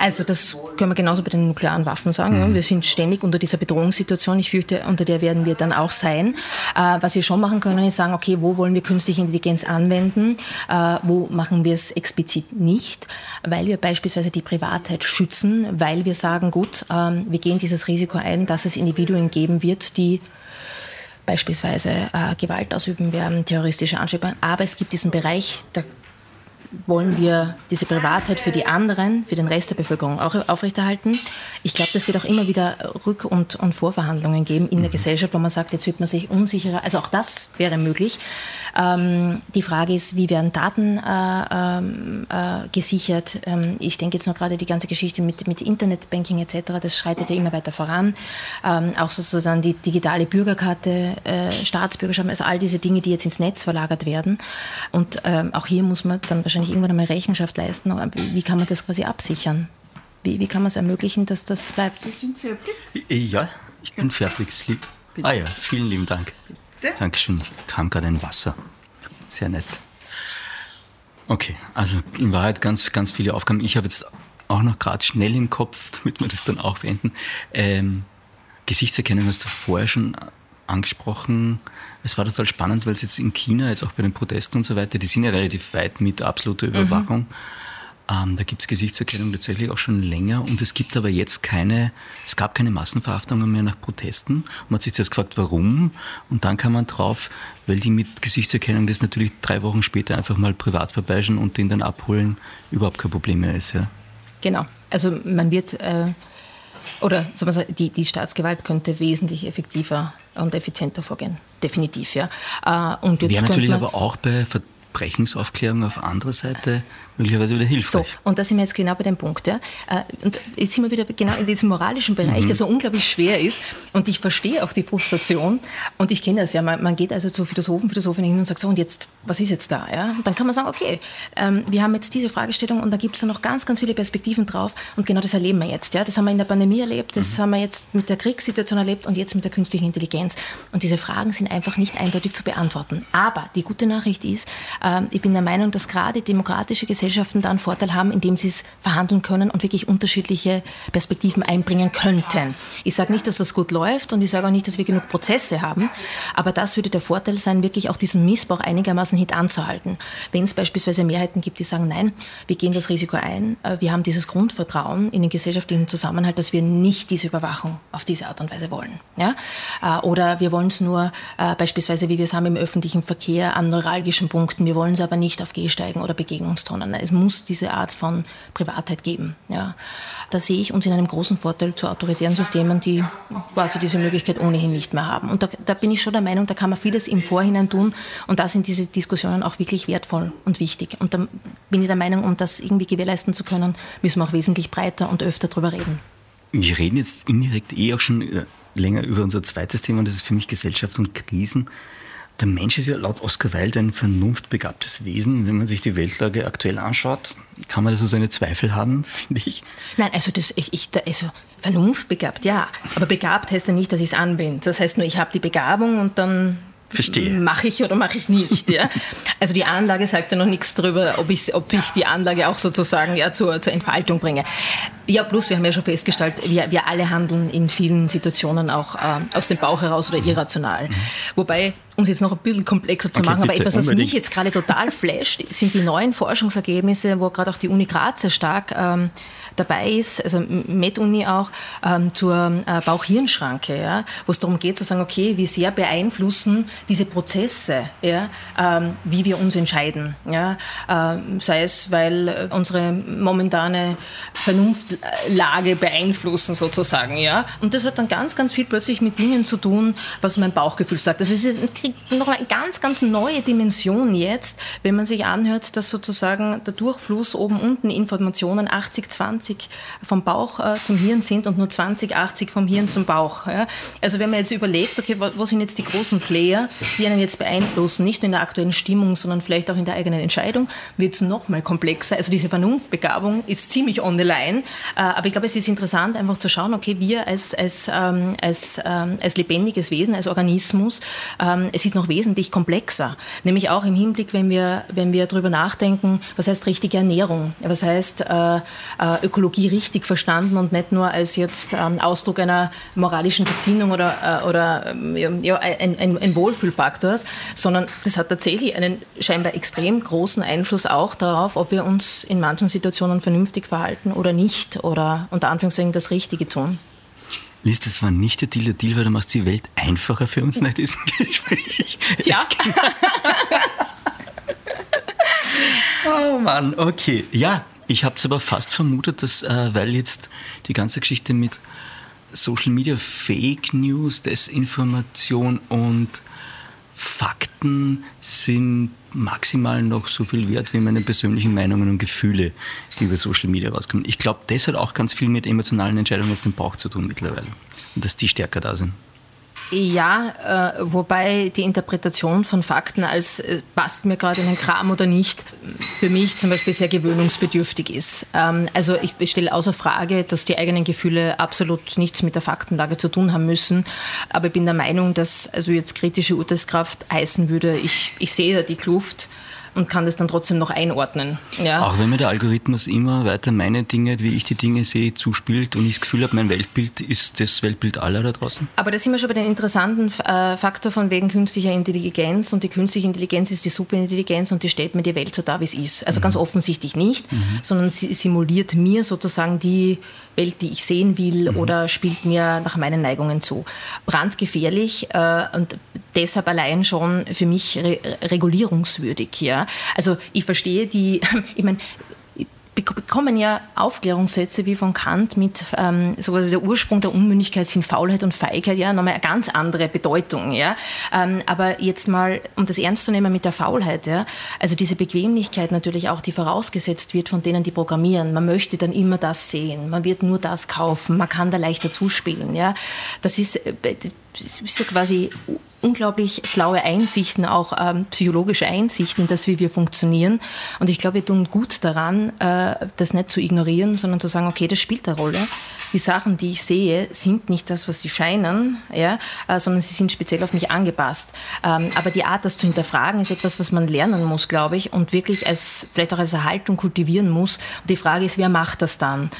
also das können wir genauso bei den nuklearen Waffen sagen. Mhm. Wir sind ständig unter dieser Bedrohungssituation. Ich fürchte, unter der werden wir dann auch sein. Äh, was wir schon machen können, ist sagen, okay, wo wollen wir künstliche Intelligenz anwenden? Äh, wo machen wir es explizit nicht? Weil wir beispielsweise die Privatheit schützen, weil wir sagen, gut, ähm, wir gehen dieses Risiko ein, dass es Individuen geben wird, die beispielsweise äh, Gewalt ausüben werden, terroristische Anschläge. Aber es gibt diesen Bereich der wollen wir diese Privatheit für die anderen, für den Rest der Bevölkerung auch aufrechterhalten. Ich glaube, das wird auch immer wieder Rück- und, und Vorverhandlungen geben in der mhm. Gesellschaft, wo man sagt, jetzt fühlt man sich unsicherer. Also auch das wäre möglich. Ähm, die Frage ist, wie werden Daten äh, ähm, äh, gesichert? Ähm, ich denke jetzt noch gerade die ganze Geschichte mit, mit Internetbanking etc., das schreitet ja immer weiter voran. Ähm, auch sozusagen die digitale Bürgerkarte, äh, Staatsbürgerschaft, also all diese Dinge, die jetzt ins Netz verlagert werden. Und ähm, auch hier muss man dann wahrscheinlich wahrscheinlich irgendwann einmal Rechenschaft leisten. Wie kann man das quasi absichern? Wie, wie kann man es ermöglichen, dass das bleibt? Sie sind fertig? Ja, ich bin fertig. Ah ja, vielen lieben Dank. Bitte? Dankeschön. Ich kam gerade ein Wasser. Sehr nett. Okay, also in Wahrheit ganz, ganz viele Aufgaben. Ich habe jetzt auch noch gerade schnell im Kopf, damit wir das dann auch beenden. Ähm, Gesichtserkennung hast du vorher schon angesprochen. Es war total spannend, weil es jetzt in China, jetzt auch bei den Protesten und so weiter, die sind ja relativ weit mit absoluter mhm. Überwachung. Mhm. Ähm, da gibt es Gesichtserkennung tatsächlich auch schon länger und es gibt aber jetzt keine, es gab keine Massenverhaftungen mehr nach Protesten. Man hat sich zuerst gefragt, warum und dann kam man drauf, weil die mit Gesichtserkennung das natürlich drei Wochen später einfach mal privat vorbeischauen und den dann abholen, überhaupt kein Problem mehr ist. Ja. Genau, also man wird, äh, oder sagen die, die Staatsgewalt könnte wesentlich effektiver und effizienter vorgehen. Definitiv, ja. Äh, und jetzt Wäre natürlich aber auch bei Verbrechensaufklärung auf anderer Seite möglicherweise wieder hilfreich. So, und da sind wir jetzt genau bei dem Punkt. Ja. Äh, und jetzt sind wir wieder genau in diesem moralischen Bereich, mhm. der so unglaublich schwer ist. Und ich verstehe auch die Frustration. Und ich kenne das ja. Man, man, geht also zu Philosophen, Philosophinnen hin und sagt so, und jetzt, was ist jetzt da? Ja? Und dann kann man sagen, okay, ähm, wir haben jetzt diese Fragestellung und da gibt es noch ganz, ganz viele Perspektiven drauf. Und genau das erleben wir jetzt. Ja? Das haben wir in der Pandemie erlebt, das mhm. haben wir jetzt mit der Kriegssituation erlebt und jetzt mit der künstlichen Intelligenz. Und diese Fragen sind einfach nicht eindeutig zu beantworten. Aber die gute Nachricht ist, äh, ich bin der Meinung, dass gerade demokratische Gesellschaften Gesellschaften da einen Vorteil haben, indem sie es verhandeln können und wirklich unterschiedliche Perspektiven einbringen könnten. Ich sage nicht, dass das gut läuft und ich sage auch nicht, dass wir genug Prozesse haben, aber das würde der Vorteil sein, wirklich auch diesen Missbrauch einigermaßen hintanzuhalten. Wenn es beispielsweise Mehrheiten gibt, die sagen, nein, wir gehen das Risiko ein, äh, wir haben dieses Grundvertrauen in den gesellschaftlichen Zusammenhalt, dass wir nicht diese Überwachung auf diese Art und Weise wollen. Ja? Äh, oder wir wollen es nur äh, beispielsweise, wie wir es haben im öffentlichen Verkehr, an neuralgischen Punkten, wir wollen es aber nicht auf Gehsteigen oder Begegnungstonnen es muss diese Art von Privatheit geben. Ja. Da sehe ich uns in einem großen Vorteil zu autoritären Systemen, die quasi diese Möglichkeit ohnehin nicht mehr haben. Und da, da bin ich schon der Meinung, da kann man vieles im Vorhinein tun und da sind diese Diskussionen auch wirklich wertvoll und wichtig. Und da bin ich der Meinung, um das irgendwie gewährleisten zu können, müssen wir auch wesentlich breiter und öfter darüber reden. Wir reden jetzt indirekt eh auch schon äh, länger über unser zweites Thema und das ist für mich Gesellschaft und Krisen Der Mensch ist ja laut Oscar Wilde ein vernunftbegabtes Wesen. Wenn man sich die Weltlage aktuell anschaut, kann man da so seine Zweifel haben, finde ich. Nein, also das, ich, ich, also vernunftbegabt, ja. Aber begabt heißt ja nicht, dass ich es anbinde. Das heißt nur, ich habe die Begabung und dann Verstehe. Mache ich oder mache ich nicht. Ja? Also die Anlage sagt ja noch nichts darüber, ob ich, ob ich die Anlage auch sozusagen ja, zur, zur Entfaltung bringe. Ja, plus wir haben ja schon festgestellt, wir, wir alle handeln in vielen Situationen auch äh, aus dem Bauch heraus oder irrational. Mhm. Wobei, um es jetzt noch ein bisschen komplexer zu okay, machen, bitte, aber etwas, was unbedingt. mich jetzt gerade total flasht, sind die neuen Forschungsergebnisse, wo gerade auch die Uni Graz sehr stark ähm, dabei ist, also MedUni auch, ähm, zur äh, Bauch-Hirn-Schranke, ja, wo es darum geht zu sagen, okay, wie sehr beeinflussen diese Prozesse, ja, ähm, wie wir uns entscheiden. Ja, ähm, sei es, weil unsere momentane Vernunftlage beeinflussen sozusagen. Ja. Und das hat dann ganz, ganz viel plötzlich mit Dingen zu tun, was mein Bauchgefühl sagt. Das ist noch eine ganz, ganz neue Dimension jetzt, wenn man sich anhört, dass sozusagen der Durchfluss oben unten Informationen 80-20 80 vom Bauch äh, zum Hirn sind und nur 20, 80 vom Hirn zum Bauch. Ja? Also wenn man jetzt überlegt, okay, wo, sind jetzt die großen Player, die einen jetzt beeinflussen, nicht nur in der aktuellen Stimmung, sondern vielleicht auch in der eigenen Entscheidung, wird es noch mal komplexer. Also diese Vernunftbegabung ist ziemlich on the line. Äh, aber ich glaube, es ist interessant, einfach zu schauen, okay, wir als, als, ähm, als, ähm, als lebendiges Wesen, als Organismus, ähm, es ist noch wesentlich komplexer. Nämlich auch im Hinblick, wenn wir, wenn wir darüber nachdenken, was heißt richtige Ernährung, was heißt äh, äh, Ökologie richtig verstanden und nicht nur als jetzt ähm, Ausdruck einer moralischen Gesinnung oder, äh, oder ähm, ja, ein, ein, ein Wohlfühlfaktor, sondern das hat tatsächlich einen scheinbar extrem großen Einfluss auch darauf, ob wir uns in manchen Situationen vernünftig verhalten oder nicht oder unter Anführungszeichen das Richtige tun. Lies, das war nicht der Deal, der Deal, weil du machst die Welt einfacher für uns nach diesem Gespräch. Ja. oh Mann, okay. Ja, ich habe es aber fast vermutet, dass, äh, weil jetzt die ganze Geschichte mit Social Media, Fake News, Desinformation und Fakten sind maximal noch so viel wert wie meine persönlichen Meinungen und Gefühle, die über Social Media rauskommen. Ich glaube, das hat auch ganz viel mit emotionalen Entscheidungen aus dem Bauch zu tun mittlerweile. Und dass die stärker da sind. Ja, äh, wobei die Interpretation von Fakten als äh, passt mir gerade in den Kram oder nicht, für mich zum Beispiel sehr gewöhnungsbedürftig ist. Ähm, also ich stelle außer Frage, dass die eigenen Gefühle absolut nichts mit der Faktenlage zu tun haben müssen. Aber ich bin der Meinung, dass also jetzt kritische Urteilskraft heißen würde, ich, ich sehe die Kluft und kann das dann trotzdem noch einordnen. Ja. Auch wenn mir der Algorithmus immer weiter meine Dinge, wie ich die Dinge sehe, zuspielt und ich das Gefühl habe, mein Weltbild ist das Weltbild aller da draußen. Aber da sind wir schon bei den interessanten äh, Faktor von wegen künstlicher Intelligenz und die künstliche Intelligenz ist die Superintelligenz und die stellt mir die Welt so dar, wie es ist. Also mhm. ganz offensichtlich nicht, mhm. sondern sie simuliert mir sozusagen die Welt, die ich sehen will mhm. oder spielt mir nach meinen Neigungen zu. Brandgefährlich äh, und deshalb allein schon für mich re regulierungswürdig. Ja? Also ich verstehe die, ich meine, bekommen ja Aufklärungssätze wie von Kant mit ähm, sowas der Ursprung der Unmündigkeit sind Faulheit und Feigheit, ja, nochmal eine ganz andere Bedeutung, ja. Ähm, aber jetzt mal, um das ernst zu nehmen mit der Faulheit, ja, also diese Bequemlichkeit natürlich auch, die vorausgesetzt wird von denen, die programmieren. Man möchte dann immer das sehen, man wird nur das kaufen, man kann da leichter zuspielen, ja. Das ist, äh, das ist ja quasi unglaublich schlaue Einsichten, auch ähm, psychologische Einsichten, dass wie wir funktionieren. Und ich glaube, wir tun gut daran, äh, das nicht zu ignorieren, sondern zu sagen, okay, das spielt eine Rolle. Die Sachen, die ich sehe, sind nicht das, was sie scheinen, ja, äh, sondern sie sind speziell auf mich angepasst. Ähm, aber die Art, das zu hinterfragen, ist etwas, was man lernen muss, glaube ich, und wirklich als, vielleicht auch als Erhaltung kultivieren muss. Und die Frage ist, wer macht das dann?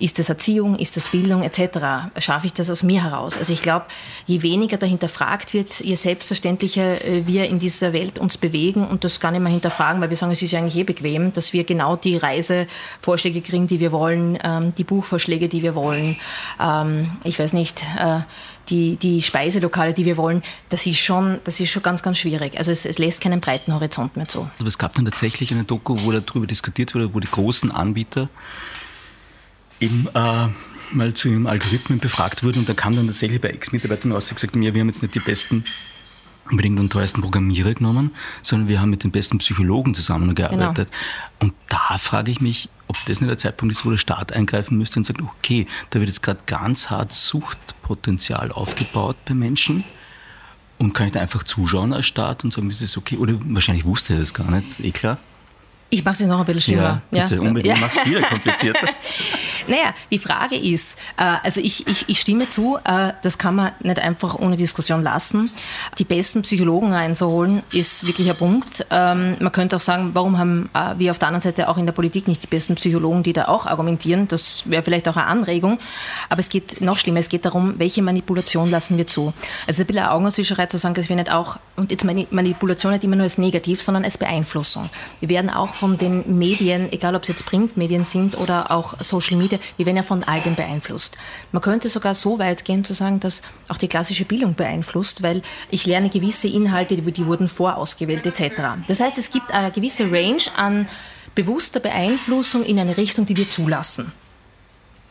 Ist das Erziehung, ist das Bildung etc.? Schaffe ich das aus mir heraus? Also ich glaube, je weniger dahinter fragt wird, je selbstverständlicher äh, wir in dieser Welt uns bewegen und das gar nicht mehr hinterfragen, weil wir sagen, es ist ja eigentlich eh bequem, dass wir genau die Reisevorschläge kriegen, die wir wollen, ähm, die Buchvorschläge, die wir wollen. Ähm, ich weiß nicht, äh, die, die Speiselokale, die wir wollen, das ist schon, das ist schon ganz, ganz schwierig. Also es, es lässt keinen breiten Horizont mehr zu. Aber es gab dann tatsächlich eine Doku, wo darüber diskutiert wurde, wo die großen Anbieter eben äh, mal zu ihrem Algorithmen befragt wurden und da kam dann tatsächlich bei Ex-Mitarbeitern aus und gesagt, wir haben jetzt nicht die besten unbedingt und teuersten Programmierer genommen, sondern wir haben mit den besten Psychologen zusammengearbeitet. Genau. Und da frage ich mich, ob das nicht der Zeitpunkt ist, wo der Staat eingreifen müsste und sagt, okay, da wird jetzt gerade ganz hart Suchtpotenzial aufgebaut bei Menschen Und kann ich da einfach zuschauen als Staat und sagen, das ist okay? Oder wahrscheinlich wusste er das gar nicht, eh klar. Ich mache es noch ein bisschen schlimmer. Ja, bitte, ja. unbedingt, ja. mach es wieder komplizierter. Naja, die Frage ist, äh, also ich, ich, ich stimme zu, äh, das kann man nicht einfach ohne Diskussion lassen. Die besten Psychologen reinzuholen, ist wirklich ein Punkt. Ähm, man könnte auch sagen, warum haben äh, wir auf der anderen Seite auch in der Politik nicht die besten Psychologen, die da auch argumentieren? Das wäre vielleicht auch eine Anregung. Aber es geht noch schlimmer, es geht darum, welche Manipulation lassen wir zu. Also ein bisschen eine Augenwischerei zu sagen, dass wir nicht auch, und jetzt Manipulation nicht immer nur als negativ, sondern als Beeinflussung. Wir werden auch von den Medien, egal ob es jetzt Printmedien sind oder auch Social Media, wir werden ja von all beeinflusst. Man könnte sogar so weit gehen zu sagen, dass auch die klassische Bildung beeinflusst, weil ich lerne gewisse Inhalte, die, die wurden vorausgewählt etc. Das heißt, es gibt eine gewisse Range an bewusster Beeinflussung in eine Richtung, die wir zulassen.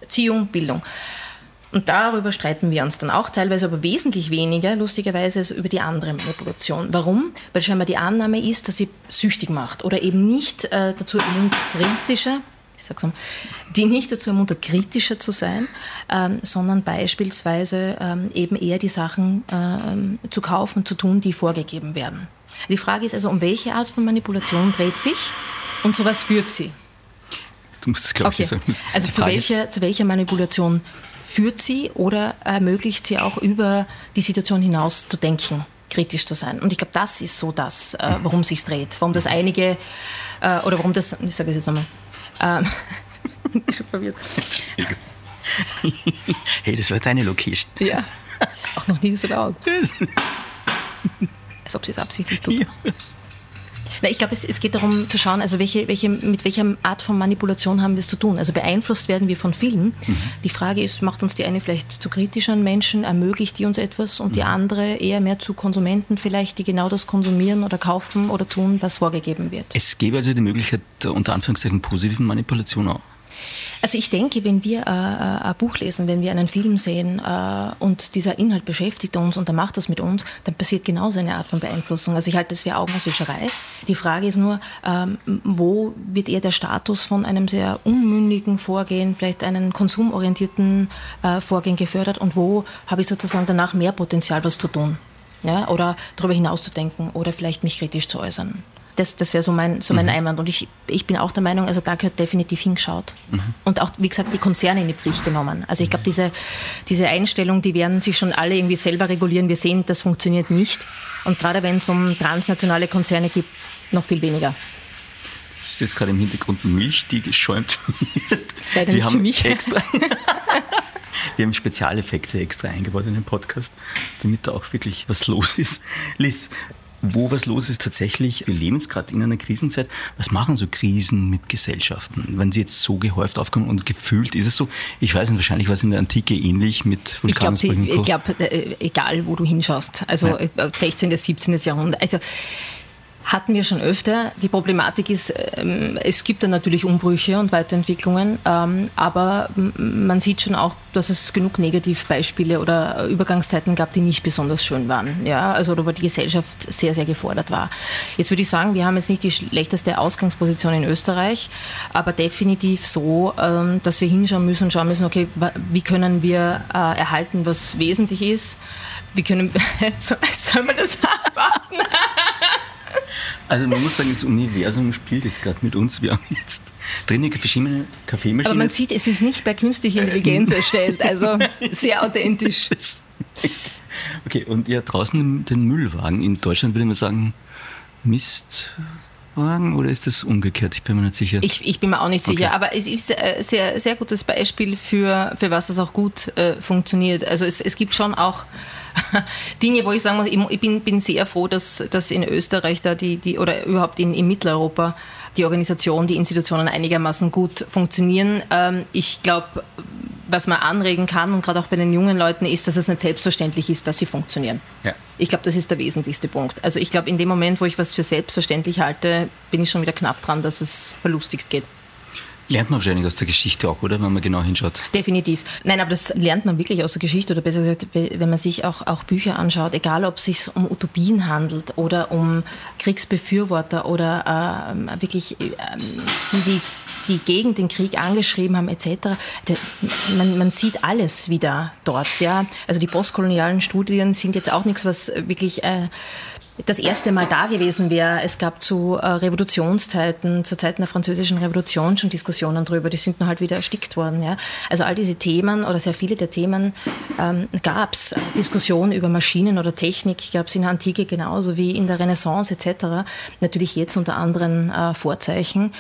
Erziehung, Bildung. Und darüber streiten wir uns dann auch teilweise, aber wesentlich weniger, lustigerweise, als über die andere Manipulation. Warum? Weil scheinbar die Annahme ist, dass sie süchtig macht oder eben nicht äh, dazu ermuntert, kritischer, ich sag's mal, die nicht dazu ermuntert, kritischer zu sein, ähm, sondern beispielsweise ähm, eben eher die Sachen ähm, zu kaufen, zu tun, die vorgegeben werden. Die Frage ist also, um welche Art von Manipulation dreht sich und zu was führt sie? Du musst es, glaube Okay. ich, sagen. Also zu welcher, zu welcher Manipulation führt sie oder ermöglicht sie auch über die Situation hinaus zu denken, kritisch zu sein? Und ich glaube, das ist so das, äh, worum es sich dreht. Warum das einige, äh, oder warum das, ich sage es jetzt nochmal, ähm, ich schon verwirrt. Hey, das war deine Location. Ja, das ist auch noch nie so laut. Als ob sie es absichtlich tut. Ja. Na, ich glaube, es, es geht darum zu schauen, also welche, welche, mit welcher Art von Manipulation haben wir es zu tun. Also beeinflusst werden wir von vielen. Die Frage ist, macht uns die eine vielleicht zu kritisch an Menschen, ermöglicht die uns etwas und die andere eher mehr zu Konsumenten vielleicht, die genau das konsumieren oder kaufen oder tun, was vorgegeben wird. Es gäbe also die Möglichkeit der unter Anführungszeichen positiven Manipulation auch. Also ich denke, wenn wir äh, äh, ein Buch lesen, wenn wir einen Film sehen äh, und dieser Inhalt beschäftigt uns und er macht das mit uns, dann passiert genauso eine Art von Beeinflussung. Also ich halte das für Augenauswischerei. Die Frage ist nur, ähm, wo wird eher der Status von einem sehr unmündigen Vorgehen, vielleicht einen konsumorientierten äh, Vorgehen gefördert und wo habe ich sozusagen danach mehr Potenzial, was zu tun? Ja? Oder darüber hinaus zu denken oder vielleicht mich kritisch zu äußern. Das, das wäre so mein, so mein Einwand. Und ich, ich bin auch der Meinung, also da gehört definitiv hingeschaut. Und auch, wie gesagt, die Konzerne in die Pflicht genommen. Also ich glaube, diese, diese Einstellung, die werden sich schon alle irgendwie selber regulieren. Wir sehen, das funktioniert nicht. Und gerade wenn es um transnationale Konzerne gibt, noch viel weniger. Es ist jetzt gerade im Hintergrund Milch, die geschäumt wird. Leider Wir nicht haben für mich. Extra, wir haben Spezialeffekte extra eingebaut in den Podcast, damit da auch wirklich was los ist. Liz, wo was los ist tatsächlich, wir leben jetzt gerade in einer Krisenzeit. Was machen so Krisen mit Gesellschaften, wenn sie jetzt so gehäuft aufkommen und gefühlt ist es so? Ich weiß nicht, wahrscheinlich war es in der Antike ähnlich mit Ich glaube, glaub, äh, egal wo du hinschaust, also Ja. äh, 16., 17. Jahrhundert, also hatten wir schon öfter. Die Problematik ist, ähm, es gibt da natürlich Umbrüche und Weiterentwicklungen, ähm, aber man sieht schon auch, dass es genug Negativbeispiele oder Übergangszeiten gab, die nicht besonders schön waren. Ja, also wo die Gesellschaft sehr, sehr gefordert war. Jetzt würde ich sagen, wir haben jetzt nicht die schlechteste Ausgangsposition in Österreich, aber definitiv so, ähm, dass wir hinschauen müssen und schauen müssen, okay, wie können wir äh, erhalten, was wesentlich ist? Wie können, so, soll man das erwarten? Also man muss sagen, das Universum spielt jetzt gerade mit uns. Wir haben jetzt drinnen verschiedene Kaffeemaschinen. Aber man sieht, es ist nicht bei künstlicher Intelligenz erstellt, also sehr authentisch. Okay, und ja, draußen den Müllwagen. In Deutschland würde man sagen, Mistwagen oder ist das umgekehrt? Ich bin mir nicht sicher. Ich, ich bin mir auch nicht sicher, Okay. aber es ist ein sehr, sehr gutes Beispiel für, für was das auch gut äh, funktioniert. Also es, es gibt schon auch Dinge, wo ich sagen muss, ich, ich bin, bin sehr froh, dass, dass in Österreich da die, die oder überhaupt in, in Mitteleuropa die Organisation, die Institutionen einigermaßen gut funktionieren. Ähm, ich glaube, was man anregen kann und gerade auch bei den jungen Leuten ist, dass es nicht selbstverständlich ist, dass sie funktionieren. Ja. Ich glaube, das ist der wesentlichste Punkt. Also ich glaube, in dem Moment, wo ich was für selbstverständlich halte, bin ich schon wieder knapp dran, dass es verlustigt geht. Lernt man wahrscheinlich aus der Geschichte auch, oder? Wenn man genau hinschaut. Definitiv. Nein, aber das lernt man wirklich aus der Geschichte oder besser gesagt, wenn man sich auch, auch Bücher anschaut, egal ob es sich um Utopien handelt oder um Kriegsbefürworter oder ähm, wirklich die, die die gegen den Krieg angeschrieben haben etc. Man, man sieht alles wieder dort. Ja? Also die postkolonialen Studien sind jetzt auch nichts, was wirklich äh, das erste Mal da gewesen wäre. Es gab zu äh, Revolutionszeiten, zu Zeiten der französischen Revolution schon Diskussionen darüber, die sind nur halt wieder erstickt worden. Ja? Also all diese Themen oder sehr viele der Themen ähm, gab es. Diskussionen über Maschinen oder Technik gab es in der Antike genauso wie in der Renaissance etc. Natürlich jetzt unter anderen äh, Vorzeichen.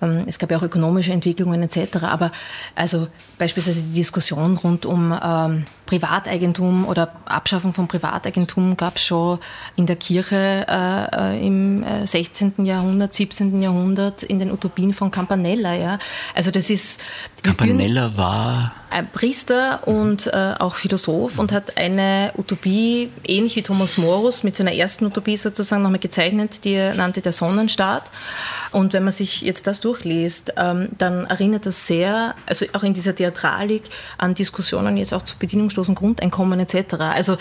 Ähm, es gab ja auch ökonomische Entwicklungen etc. Aber also beispielsweise die Diskussion rund um ähm, Privateigentum oder Abschaffung von Privateigentum gab es schon in der Kirche äh, im 16. Äh, Jahrhundert, 17. Jahrhundert in den Utopien von Campanella. Ja? Also das ist Campanella war Priester und äh, auch Philosoph und hat eine Utopie, ähnlich wie Thomas Morus, mit seiner ersten Utopie sozusagen nochmal gezeichnet, die er nannte der Sonnenstaat. Und wenn man sich jetzt das durchliest, ähm, dann erinnert das sehr, also auch in dieser Theatralik, an Diskussionen jetzt auch zu bedingungslosen Grundeinkommen etc. Also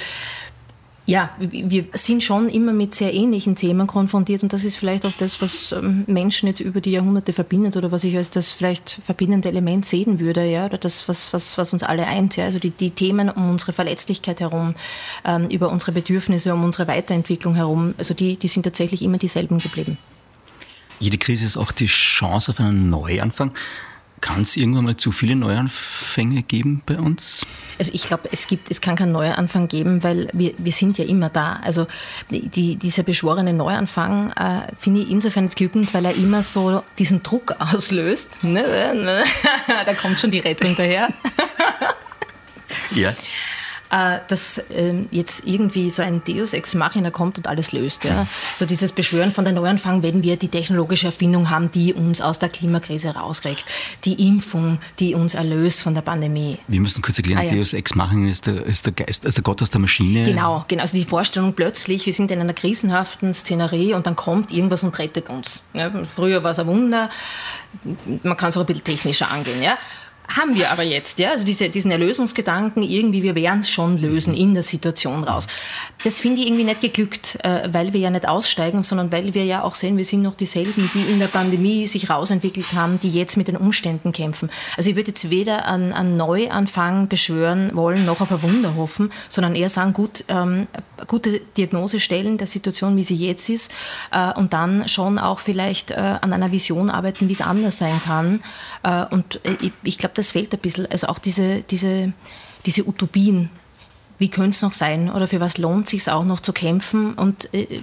ja, wir sind schon immer mit sehr ähnlichen Themen konfrontiert und das ist vielleicht auch das, was ähm, Menschen jetzt über die Jahrhunderte verbindet oder was ich als das vielleicht verbindende Element sehen würde, ja, oder das, was, was, was uns alle eint, ja, also die, die Themen um unsere Verletzlichkeit herum, ähm, über unsere Bedürfnisse, um unsere Weiterentwicklung herum, also die, die sind tatsächlich immer dieselben geblieben. Jede Krise ist auch die Chance auf einen Neuanfang. Kann es irgendwann mal zu viele Neuanfänge geben bei uns? Also ich glaube, es gibt, es kann keinen Neuanfang geben, weil wir, wir sind ja immer da. Also die, dieser beschworene Neuanfang äh, finde ich insofern glückend, weil er immer so diesen Druck auslöst. Ne, da kommt schon die Rettung daher. ja. Äh, dass ähm, jetzt irgendwie so ein Deus Ex Machina kommt und alles löst. Ja? So dieses Beschwören von der Neuanfang, wenn wir die technologische Erfindung haben, die uns aus der Klimakrise rauskriegt, die Impfung, die uns erlöst von der Pandemie. Wir müssen kurz erklären, ah, ja. Deus Ex Machina ist der, ist der Geist, also der Gott aus der Maschine. Genau, genau. Also die Vorstellung plötzlich, wir sind in einer krisenhaften Szenerie und dann kommt irgendwas und rettet uns. Ja? Früher war es ein Wunder, man kann es auch ein bisschen technischer angehen. Ja? Haben wir aber jetzt, ja, also diese, diesen Erlösungsgedanken, irgendwie, wir werden es schon lösen in der Situation raus. Das finde ich irgendwie nicht geglückt, äh, weil wir ja nicht aussteigen, sondern weil wir ja auch sehen, wir sind noch dieselben, die in der Pandemie sich rausentwickelt haben, die jetzt mit den Umständen kämpfen. Also ich würde jetzt weder an, an Neuanfang beschwören wollen, noch auf ein Wunder hoffen, sondern eher sagen, gut, ähm, gute Diagnose stellen der Situation, wie sie jetzt ist, äh, und dann schon auch vielleicht äh, an einer Vision arbeiten, wie es anders sein kann. Äh, und äh, ich, ich glaube, das fehlt ein bisschen. Also auch diese, diese, diese Utopien. Wie könnte es noch sein oder für was lohnt es sich auch noch zu kämpfen? Und äh,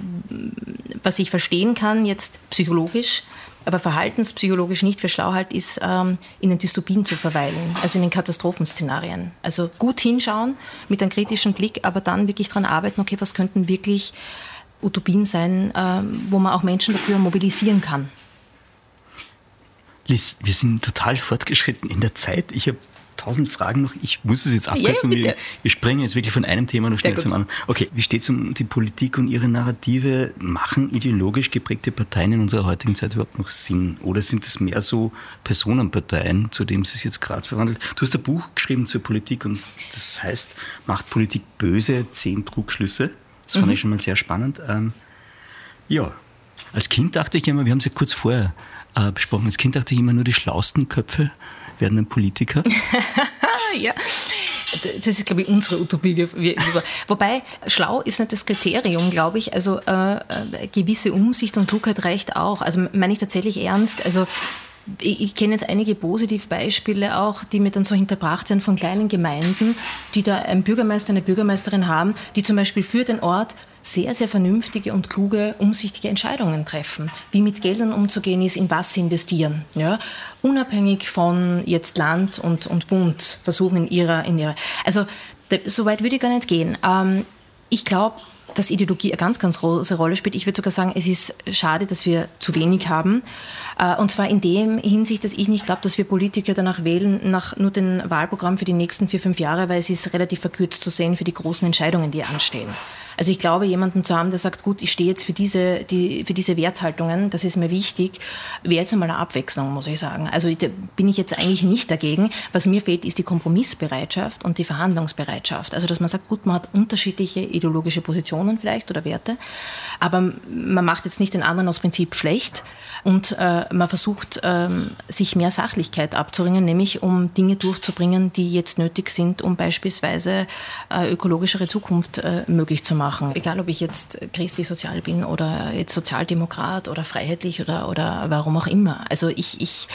was ich verstehen kann, jetzt psychologisch, aber verhaltenspsychologisch nicht für schlau halt, ist, ähm, in den Dystopien zu verweilen, also in den Katastrophenszenarien. Also gut hinschauen mit einem kritischen Blick, aber dann wirklich daran arbeiten, okay, was könnten wirklich Utopien sein, ähm, wo man auch Menschen dafür mobilisieren kann. Liz, wir sind total fortgeschritten in der Zeit. Ich habe tausend Fragen noch. Ich muss es jetzt abkürzen. Ja, wir, wir, springen jetzt wirklich von einem Thema noch schnell zum anderen. Okay, wie steht es um die Politik und ihre Narrative? Machen ideologisch geprägte Parteien in unserer heutigen Zeit überhaupt noch Sinn? Oder sind es mehr so Personenparteien, zu dem es sich jetzt gerade verwandelt? Du hast ein Buch geschrieben zur Politik und das heißt, macht Politik böse? Zehn Trugschlüsse. Das fand mhm. ich schon mal sehr spannend. Ähm, ja, als Kind dachte ich immer, wir haben es ja kurz vorher äh, besprochen. Als Kind dachte ich immer nur, die schlausten Köpfe werden ein Politiker. ja. Das ist, glaube ich, unsere Utopie. Wir, wir, wobei, schlau ist nicht das Kriterium, glaube ich. Also äh, äh, gewisse Umsicht und Klugheit reicht auch. Also meine ich tatsächlich ernst. Also ich, ich kenne jetzt einige Positivbeispiele auch, die mir dann so hinterbracht werden von kleinen Gemeinden, die da einen Bürgermeister, eine Bürgermeisterin haben, die zum Beispiel für den Ort sehr, sehr vernünftige und kluge, umsichtige Entscheidungen treffen. Wie mit Geldern umzugehen ist, in was sie investieren. Ja? Unabhängig von jetzt Land und, und Bund versuchen in ihrer, in ihrer. Also, so weit würde ich gar nicht gehen. Ähm, ich glaube, dass Ideologie eine ganz, ganz große Rolle spielt. Ich würde sogar sagen, es ist schade, dass wir zu wenig haben. Äh, und zwar in dem Hinsicht, dass ich nicht glaube, dass wir Politiker danach wählen, nach nur dem Wahlprogramm für die nächsten vier, fünf Jahre, weil es ist relativ verkürzt zu sehen für die großen Entscheidungen, die anstehen. Also ich glaube, jemanden zu haben, der sagt, gut, ich stehe jetzt für diese, die, für diese Werthaltungen, das ist mir wichtig, wäre jetzt einmal eine Abwechslung, muss ich sagen. Also da bin ich jetzt eigentlich nicht dagegen. Was mir fehlt, ist die Kompromissbereitschaft und die Verhandlungsbereitschaft. Also dass man sagt, gut, man hat unterschiedliche ideologische Positionen vielleicht oder Werte, aber man macht jetzt nicht den anderen aus Prinzip schlecht und äh, man versucht, ähm, sich mehr Sachlichkeit abzuringen, nämlich um Dinge durchzubringen, die jetzt nötig sind, um beispielsweise äh, ökologischere Zukunft äh, möglich zu machen. Egal, ob ich jetzt christlich sozial bin oder jetzt Sozialdemokrat oder freiheitlich oder, oder warum auch immer. Also ich, ich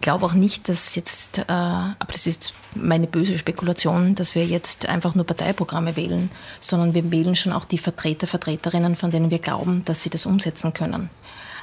glaube auch nicht, dass jetzt, äh, aber das ist meine böse Spekulation, dass wir jetzt einfach nur Parteiprogramme wählen, sondern wir wählen schon auch die Vertreter, Vertreterinnen, von denen wir glauben, dass sie das umsetzen können.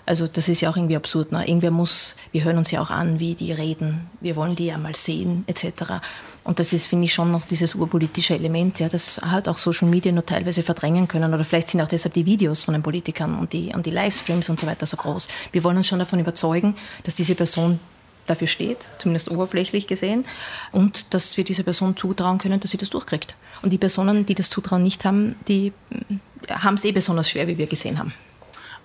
Also das ist ja auch irgendwie absurd. Ne? Irgendwer muss, wir hören uns ja auch an, wie die reden, wir wollen die ja mal sehen, etc. Und das ist, finde ich, schon noch dieses urpolitische Element, ja, das halt auch Social Media nur teilweise verdrängen können. Oder vielleicht sind auch deshalb die Videos von den Politikern und die, und die Livestreams und so weiter so groß. Wir wollen uns schon davon überzeugen, dass diese Person dafür steht, zumindest oberflächlich gesehen, und dass wir dieser Person zutrauen können, dass sie das durchkriegt. Und die Personen, die das Zutrauen nicht haben, die haben es eh besonders schwer, wie wir gesehen haben.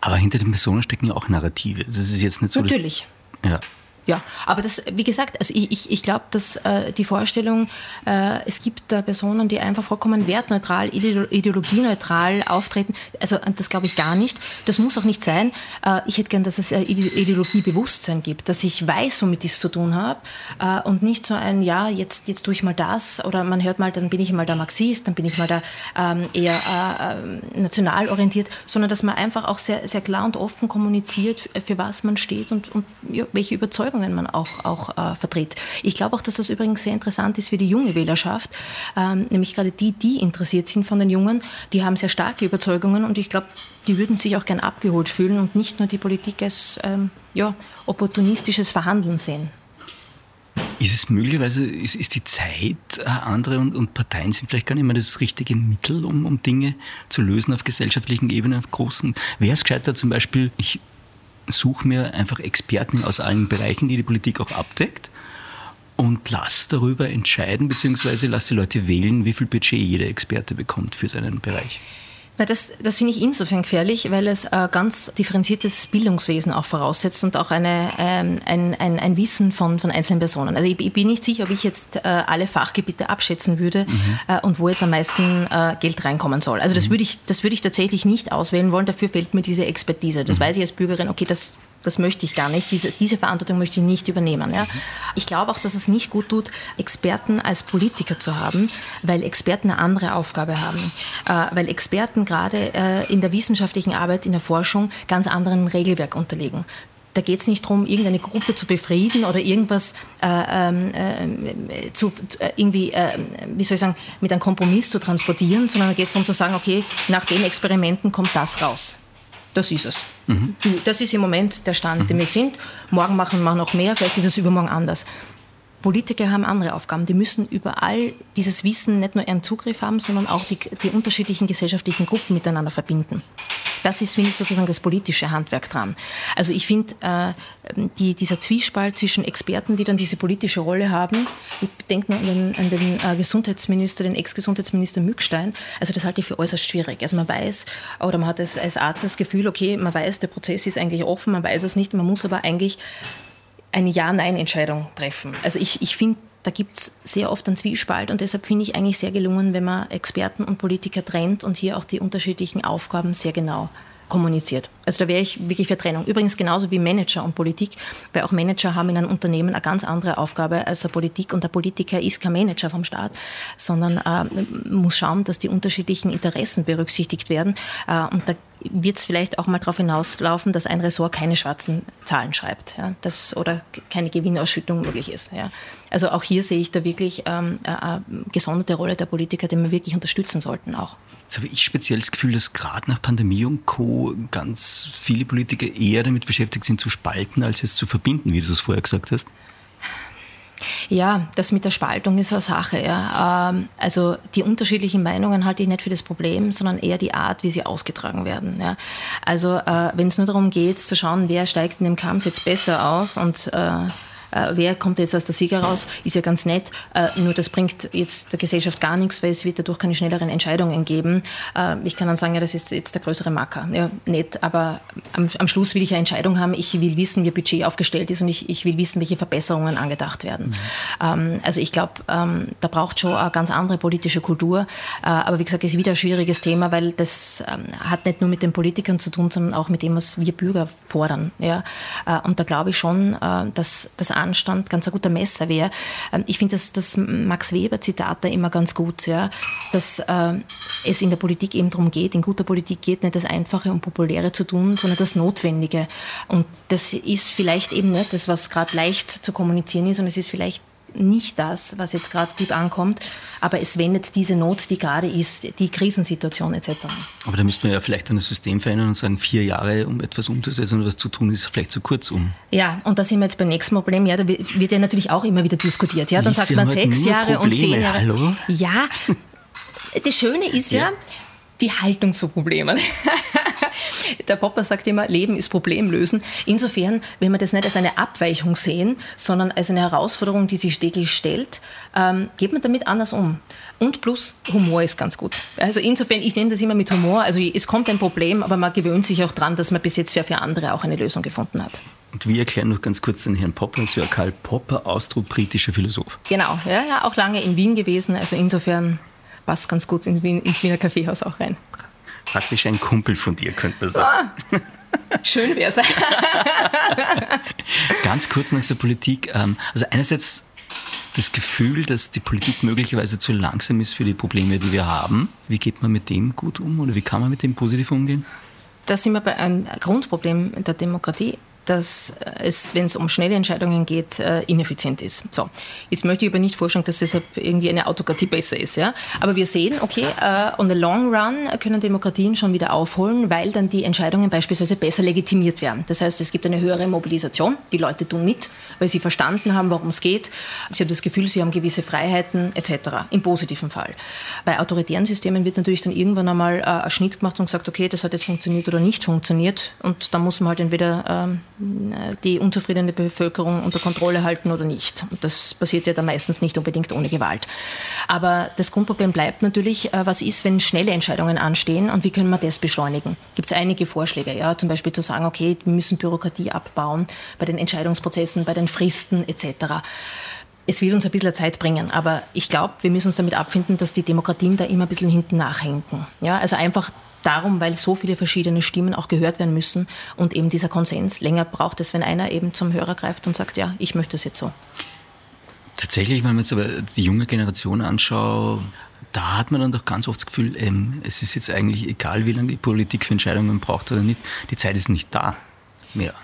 Aber hinter den Personen stecken ja auch Narrative. Das ist jetzt nicht so. Natürlich. Ja. Ja, aber das, wie gesagt, also ich, ich, ich glaube, dass äh, die Vorstellung, äh, es gibt da Personen, die einfach vollkommen wertneutral, ideologieneutral auftreten, also das glaube ich gar nicht. Das muss auch nicht sein. Äh, ich hätte gern, dass es äh, Ideologiebewusstsein gibt, dass ich weiß, womit ich es zu tun habe äh, und nicht so ein, ja, jetzt, jetzt tue ich mal das oder man hört mal, dann bin ich mal der Marxist, dann bin ich mal da ähm, eher äh, national orientiert, sondern dass man einfach auch sehr, sehr klar und offen kommuniziert, für was man steht und, und ja, welche Überzeugung Überzeugungen man auch, auch äh, vertritt. Ich glaube auch, dass das übrigens sehr interessant ist für die junge Wählerschaft, ähm, nämlich gerade die, die interessiert sind von den Jungen, die haben sehr starke Überzeugungen und ich glaube, die würden sich auch gern abgeholt fühlen und nicht nur die Politik als ähm, ja, opportunistisches Verhandeln sehen. Ist es möglicherweise, ist, ist die Zeit äh, andere und, und, Parteien sind vielleicht gar nicht mehr das richtige Mittel, um, um Dinge zu lösen auf gesellschaftlichen Ebene, auf großen? Wäre es gescheiter zum Beispiel, ich suche mir einfach Experten aus allen Bereichen, die die Politik auch abdeckt und lass darüber entscheiden, beziehungsweise lass die Leute wählen, wie viel Budget jeder Experte bekommt für seinen Bereich. Na, das, das finde ich insofern gefährlich, weil es äh, ganz differenziertes Bildungswesen auch voraussetzt und auch eine, ähm, ein, ein, ein Wissen von, von einzelnen Personen. Also ich, ich bin nicht sicher, ob ich jetzt äh, alle Fachgebiete abschätzen würde mhm. äh, und wo jetzt am meisten äh, Geld reinkommen soll. Also das mhm. würde ich, das würde ich tatsächlich nicht auswählen wollen. Dafür fehlt mir diese Expertise. Das mhm. weiß ich als Bürgerin, okay, das das möchte ich gar nicht. Diese, diese Verantwortung möchte ich nicht übernehmen. Ja. Ich glaube auch, dass es nicht gut tut, Experten als Politiker zu haben, weil Experten eine andere Aufgabe haben. Äh, weil Experten gerade äh, in der wissenschaftlichen Arbeit, in der Forschung ganz anderen Regelwerk unterliegen. Da geht es nicht darum, irgendeine Gruppe zu befrieden oder irgendwas äh, ähm, äh, zu, äh, irgendwie, äh, wie soll ich sagen, mit einem Kompromiss zu transportieren, sondern da geht es darum zu sagen, okay, nach den Experimenten kommt das raus. Das ist es. Mhm. Das ist im Moment der Stand, mhm. den wir sind. Morgen machen wir noch mehr, vielleicht ist es übermorgen anders. Politiker haben andere Aufgaben. Die müssen überall dieses Wissen nicht nur ihren Zugriff haben, sondern auch die, die unterschiedlichen gesellschaftlichen Gruppen miteinander verbinden. Das ist, finde ich, sozusagen das politische Handwerk dran. Also ich finde, äh, die, dieser Zwiespalt zwischen Experten, die dann diese politische Rolle haben, ich denke nur an den, an den äh, Gesundheitsminister, den Ex-Gesundheitsminister Mückstein, also das halte ich für äußerst schwierig. Also man weiß, oder man hat als, als Arzt das Gefühl, okay, man weiß, der Prozess ist eigentlich offen, man weiß es nicht, man muss aber eigentlich eine Ja-Nein-Entscheidung treffen. Also ich, ich finde, da gibt es sehr oft einen Zwiespalt und deshalb finde ich eigentlich sehr gelungen, wenn man Experten und Politiker trennt und hier auch die unterschiedlichen Aufgaben sehr genau kommuniziert. Also da wäre ich wirklich für Trennung. Übrigens genauso wie Manager und Politik, weil auch Manager haben in einem Unternehmen eine ganz andere Aufgabe als eine Politik und der Politiker ist kein Manager vom Staat, sondern äh, muss schauen, dass die unterschiedlichen Interessen berücksichtigt werden. Äh, und da wird es vielleicht auch mal darauf hinauslaufen, dass ein Ressort keine schwarzen Zahlen schreibt ja, das, oder keine Gewinnausschüttung möglich ist. Ja. Also auch hier sehe ich da wirklich ähm, eine gesonderte Rolle der Politiker, die wir wirklich unterstützen sollten auch. Jetzt habe ich speziell das Gefühl, dass gerade nach Pandemie und Co. ganz viele Politiker eher damit beschäftigt sind, zu spalten, als jetzt zu verbinden, wie du es vorher gesagt hast. Ja, das mit der Spaltung ist eine Sache. Ja. Ähm, also die unterschiedlichen Meinungen halte ich nicht für das Problem, sondern eher die Art, wie sie ausgetragen werden. Ja. Also äh, wenn es nur darum geht, zu schauen, wer steigt in dem Kampf jetzt besser aus und äh, wer kommt jetzt als der Sieger raus, ist ja ganz nett. Äh, nur das bringt jetzt der Gesellschaft gar nichts, weil es wird dadurch keine schnelleren Entscheidungen geben. Äh, ich kann dann sagen, ja, das ist jetzt der größere Marker. Ja, nett, aber am, am Schluss will ich eine Entscheidung haben. Ich will wissen, wie Budget aufgestellt ist und ich, ich will wissen, welche Verbesserungen angedacht werden. Mhm. Also ich glaube, ähm, da braucht schon eine ganz andere politische Kultur. Äh, aber wie gesagt, es ist wieder ein schwieriges Thema, weil das ähm, hat nicht nur mit den Politikern zu tun, sondern auch mit dem, was wir Bürger fordern. Ja? Äh, und da glaube ich schon, äh, dass das Anstand ganz ein guter Messer wäre. Ähm, ich finde das, das Max Weber-Zitat da immer ganz gut, ja? dass äh, es in der Politik eben darum geht, in guter Politik geht nicht das Einfache und Populäre zu tun, sondern das Notwendige. Und das ist vielleicht eben nicht das, was gerade leicht zu kommunizieren ist und es ist vielleicht nicht das, was jetzt gerade gut ankommt, aber es wendet diese Not, die gerade ist, die Krisensituation etc. Aber da müsste man ja vielleicht ein System verändern und sagen, vier Jahre, um etwas umzusetzen und was zu tun, ist vielleicht zu kurz um. Ja, und da sind wir jetzt beim nächsten Problem. Ja, da wird ja natürlich auch immer wieder diskutiert. Ja, dann sagt man sechs Jahre Probleme. und zehn Jahre. Hallo? Ja, das Schöne ist ja, ja die Haltung zu Problemen. Der Popper sagt immer, Leben ist Problemlösen. Insofern, wenn wir das nicht als eine Abweichung sehen, sondern als eine Herausforderung, die sich täglich stellt, ähm, geht man damit anders um. Und plus Humor ist ganz gut. Also insofern, ich nehme das immer mit Humor. Also es kommt ein Problem, aber man gewöhnt sich auch dran, dass man bis jetzt für, für andere auch eine Lösung gefunden hat. Und wir erklären noch ganz kurz den Herrn Popper, Sir Karl Popper, Austro-britischer Philosoph. Genau, ja, ja, auch lange in Wien gewesen. Also insofern passt ganz gut in Wien, ins Wiener Kaffeehaus auch rein. Praktisch ein Kumpel von dir, könnte man sagen. Ah, schön wäre es. Ganz kurz noch zur Politik. Ähm, also einerseits das Gefühl, dass die Politik möglicherweise zu langsam ist für die Probleme, die wir haben. Wie geht man mit dem gut um oder wie kann man mit dem positiv umgehen? Da sind wir bei einem Grundproblem der Demokratie dass es, wenn es um schnelle Entscheidungen geht, äh, ineffizient ist. So, jetzt möchte ich aber nicht vorstellen, dass deshalb irgendwie eine Autokratie besser ist. Ja? Aber wir sehen, okay, uh, on the long run können Demokratien schon wieder aufholen, weil dann die Entscheidungen beispielsweise besser legitimiert werden. Das heißt, es gibt eine höhere Mobilisation, die Leute tun mit, weil sie verstanden haben, worum es geht. Sie haben das Gefühl, sie haben gewisse Freiheiten etc. Im positiven Fall. Bei autoritären Systemen wird natürlich dann irgendwann einmal uh, ein Schnitt gemacht und gesagt, okay, das hat jetzt funktioniert oder nicht funktioniert. Und da muss man halt entweder ähm, die unzufriedene Bevölkerung unter Kontrolle halten oder nicht. Das passiert ja dann meistens nicht unbedingt ohne Gewalt. Aber das Grundproblem bleibt natürlich, äh, was ist, wenn schnelle Entscheidungen anstehen und wie können wir das beschleunigen? Gibt es einige Vorschläge, ja, zum Beispiel zu sagen, okay, wir müssen Bürokratie abbauen bei den Entscheidungsprozessen, bei den Fristen etc es wird uns ein bisschen Zeit bringen, aber ich glaube, wir müssen uns damit abfinden, dass die Demokratien da immer ein bisschen hinten nachhinken. Ja, also einfach darum, weil so viele verschiedene Stimmen auch gehört werden müssen und eben dieser Konsens länger braucht es, wenn einer eben zum Hörer greift und sagt, ja, ich möchte es jetzt so. Tatsächlich, wenn man jetzt aber die junge Generation anschaut, da hat man dann doch ganz oft das Gefühl, ähm, es ist jetzt eigentlich egal, wie lange die Politik für Entscheidungen braucht oder nicht, die Zeit ist nicht da mehr.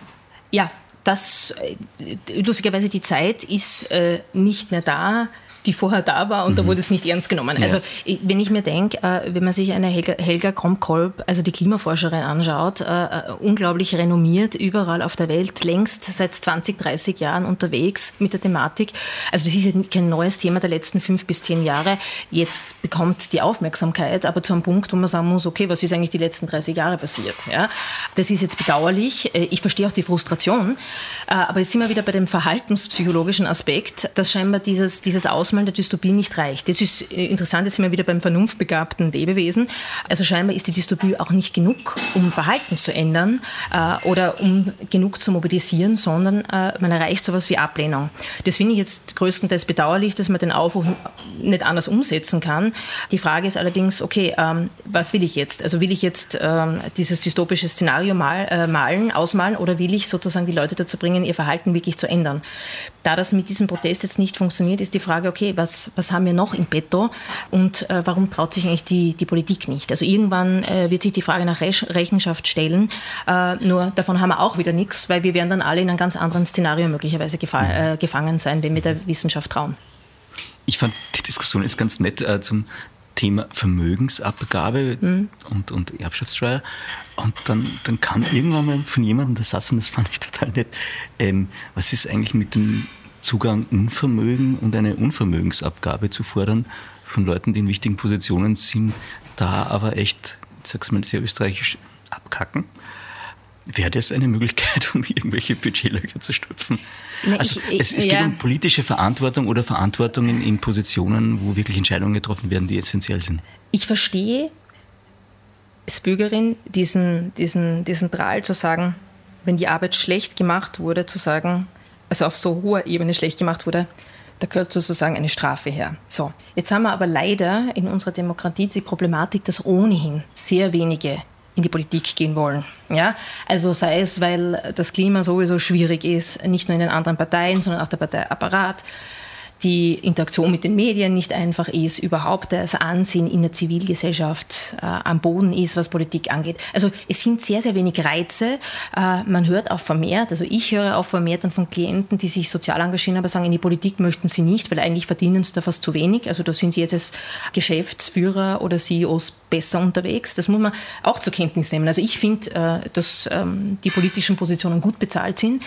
Ja, das, äh, lustigerweise, die Zeit ist äh, nicht mehr da die vorher da war und mhm. da wurde es nicht ernst genommen. Ja. Also wenn ich mir denke, äh, wenn man sich eine Helga, Helga Kromkolb, also die Klimaforscherin anschaut, äh, äh, unglaublich renommiert, überall auf der Welt, längst seit 20, 30 Jahren unterwegs mit der Thematik. Also das ist ja kein neues Thema der letzten fünf bis zehn Jahre. Jetzt bekommt die Aufmerksamkeit, aber zu einem Punkt, wo man sagen muss, okay, was ist eigentlich die letzten 30 Jahre passiert? Ja? Das ist jetzt bedauerlich. Ich verstehe auch die Frustration, aber jetzt sind wir wieder bei dem verhaltenspsychologischen Aspekt, dass scheinbar dieses, dieses Ausmaß Ausmalen der Dystopie nicht reicht. Jetzt ist äh, interessant, jetzt sind wir wieder beim vernunftbegabten Lebewesen. Also scheinbar ist die Dystopie auch nicht genug, um Verhalten zu ändern äh, oder um genug zu mobilisieren, sondern äh, man erreicht sowas wie Ablehnung. Das finde ich jetzt größtenteils bedauerlich, dass man den Aufruf nicht anders umsetzen kann. Die Frage ist allerdings, okay, ähm, was will ich jetzt? Also will ich jetzt ähm, dieses dystopische Szenario mal, äh, malen, ausmalen oder will ich sozusagen die Leute dazu bringen, ihr Verhalten wirklich zu ändern? Da das mit diesem Protest jetzt nicht funktioniert, ist die Frage, okay, was, was haben wir noch im Petto und äh, warum traut sich eigentlich die, die Politik nicht? Also irgendwann äh, wird sich die Frage nach Rech Rechenschaft stellen, äh, nur davon haben wir auch wieder nichts, weil wir werden dann alle in einem ganz anderen Szenario möglicherweise gefa äh, gefangen sein, wenn wir der Wissenschaft trauen. Ich fand die Diskussion ist ganz nett äh, zum Thema Vermögensabgabe mhm. und, und Erbschaftssteuer. Und dann, dann kam irgendwann mal von jemandem der Satz, und das fand ich total nett, ähm, was ist eigentlich mit dem Zugang Unvermögen und eine Unvermögensabgabe zu fordern von Leuten, die in wichtigen Positionen sind, da aber echt, ich sag's mal sehr österreichisch, abkacken? Wäre das eine Möglichkeit, um irgendwelche Budgetlöcher zu stopfen? Nee, also ich, es, es ja. geht um politische Verantwortung oder Verantwortung in, Positionen, wo wirklich Entscheidungen getroffen werden, die essentiell sind. Ich verstehe als Bürgerin diesen, diesen, diesen Drahl zu sagen, wenn die Arbeit schlecht gemacht wurde, zu sagen, also auf so hoher Ebene schlecht gemacht wurde, da gehört sozusagen eine Strafe her. So, jetzt haben wir aber leider in unserer Demokratie die Problematik, dass ohnehin sehr wenige in die Politik gehen wollen. Ja? Also sei es, weil das Klima sowieso schwierig ist, nicht nur in den anderen Parteien, sondern auch der Parteiapparat die Interaktion mit den Medien nicht einfach ist, überhaupt das Ansehen in der Zivilgesellschaft äh, am Boden ist, was Politik angeht. Also es sind sehr, sehr wenig Reize. Äh, man hört auch vermehrt, also ich höre auch vermehrt dann von Klienten, die sich sozial engagieren, aber sagen, in die Politik möchten sie nicht, weil eigentlich verdienen sie da fast zu wenig. Also da sind sie jetzt als Geschäftsführer oder CEOs besser unterwegs. Das muss man auch zur Kenntnis nehmen. Also ich finde, äh, dass ähm, die politischen Positionen gut bezahlt sind,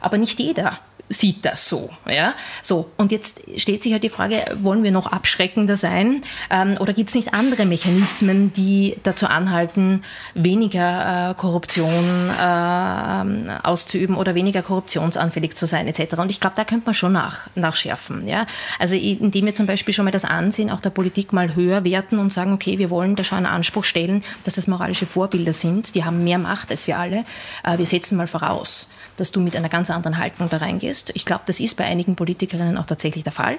aber nicht jeder sieht das so. Ja? so. Und jetzt steht sich halt die Frage, wollen wir noch abschreckender sein ähm, oder gibt es nicht andere Mechanismen, die dazu anhalten, weniger äh, Korruption äh, auszuüben oder weniger korruptionsanfällig zu sein etc. Und ich glaube, da könnte man schon nach, nachschärfen. Ja? Also indem wir zum Beispiel schon mal das Ansehen auch der Politik mal höher werten und sagen, okay, wir wollen da schon einen Anspruch stellen, dass das moralische Vorbilder sind, die haben mehr Macht als wir alle. Äh, wir setzen mal voraus, dass du mit einer ganz anderen Haltung da reingehst. Ich glaube, das ist bei einigen Politikerinnen auch tatsächlich der Fall.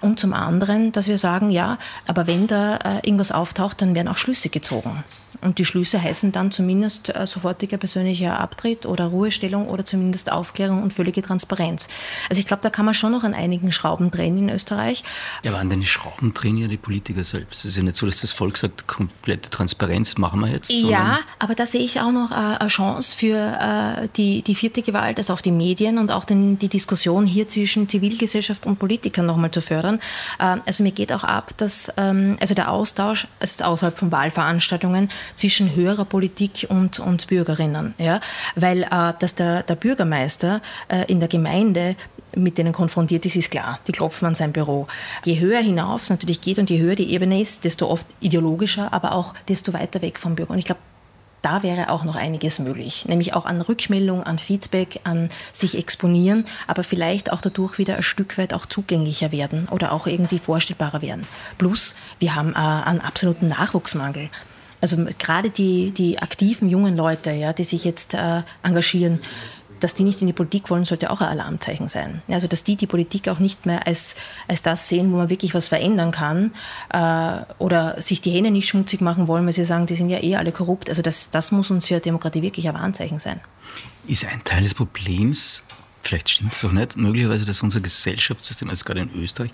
Und zum anderen, dass wir sagen, ja, aber wenn da äh, irgendwas auftaucht, dann werden auch Schlüsse gezogen. Und die Schlüsse heißen dann zumindest äh, sofortiger persönlicher Abtritt oder Ruhestellung oder zumindest Aufklärung und völlige Transparenz. Also ich glaube, da kann man schon noch an einigen Schrauben drehen in Österreich. Ja, aber an den Schrauben drehen ja die Politiker selbst. Es ist ja nicht so, dass das Volk sagt, komplette Transparenz machen wir jetzt. Ja, aber da sehe ich auch noch äh, eine Chance für äh, die, die vierte Gewalt, also auch die Medien und auch den, die Diskussion hier zwischen Zivilgesellschaft und Politikern nochmal zu fördern. Äh, also mir geht auch ab, dass ähm, also der Austausch also außerhalb von Wahlveranstaltungen zwischen höherer Politik und, und Bürgerinnen. Ja? Weil äh, dass der, der Bürgermeister äh, in der Gemeinde mit denen konfrontiert ist, ist klar. Die klopfen an sein Büro. Je höher hinauf es natürlich geht und je höher die Ebene ist, desto oft ideologischer, aber auch desto weiter weg vom Bürger. Und ich glaube, da wäre auch noch einiges möglich, nämlich auch an Rückmeldung, an Feedback, an sich exponieren, aber vielleicht auch dadurch wieder ein Stück weit auch zugänglicher werden oder auch irgendwie vorstellbarer werden. Plus, wir haben äh, einen absoluten Nachwuchsmangel. Also gerade die, die aktiven jungen Leute, ja, die sich jetzt äh, engagieren, dass die nicht in die Politik wollen, sollte auch ein Alarmzeichen sein. Also dass die die Politik auch nicht mehr als, als das sehen, wo man wirklich was verändern kann äh, oder sich die Hände nicht schmutzig machen wollen, weil sie sagen, die sind ja eh alle korrupt. Also das, das muss uns für Demokratie wirklich ein Warnzeichen sein. Ist ein Teil des Problems, vielleicht stimmt es auch nicht, möglicherweise, dass unser Gesellschaftssystem, also gerade in Österreich,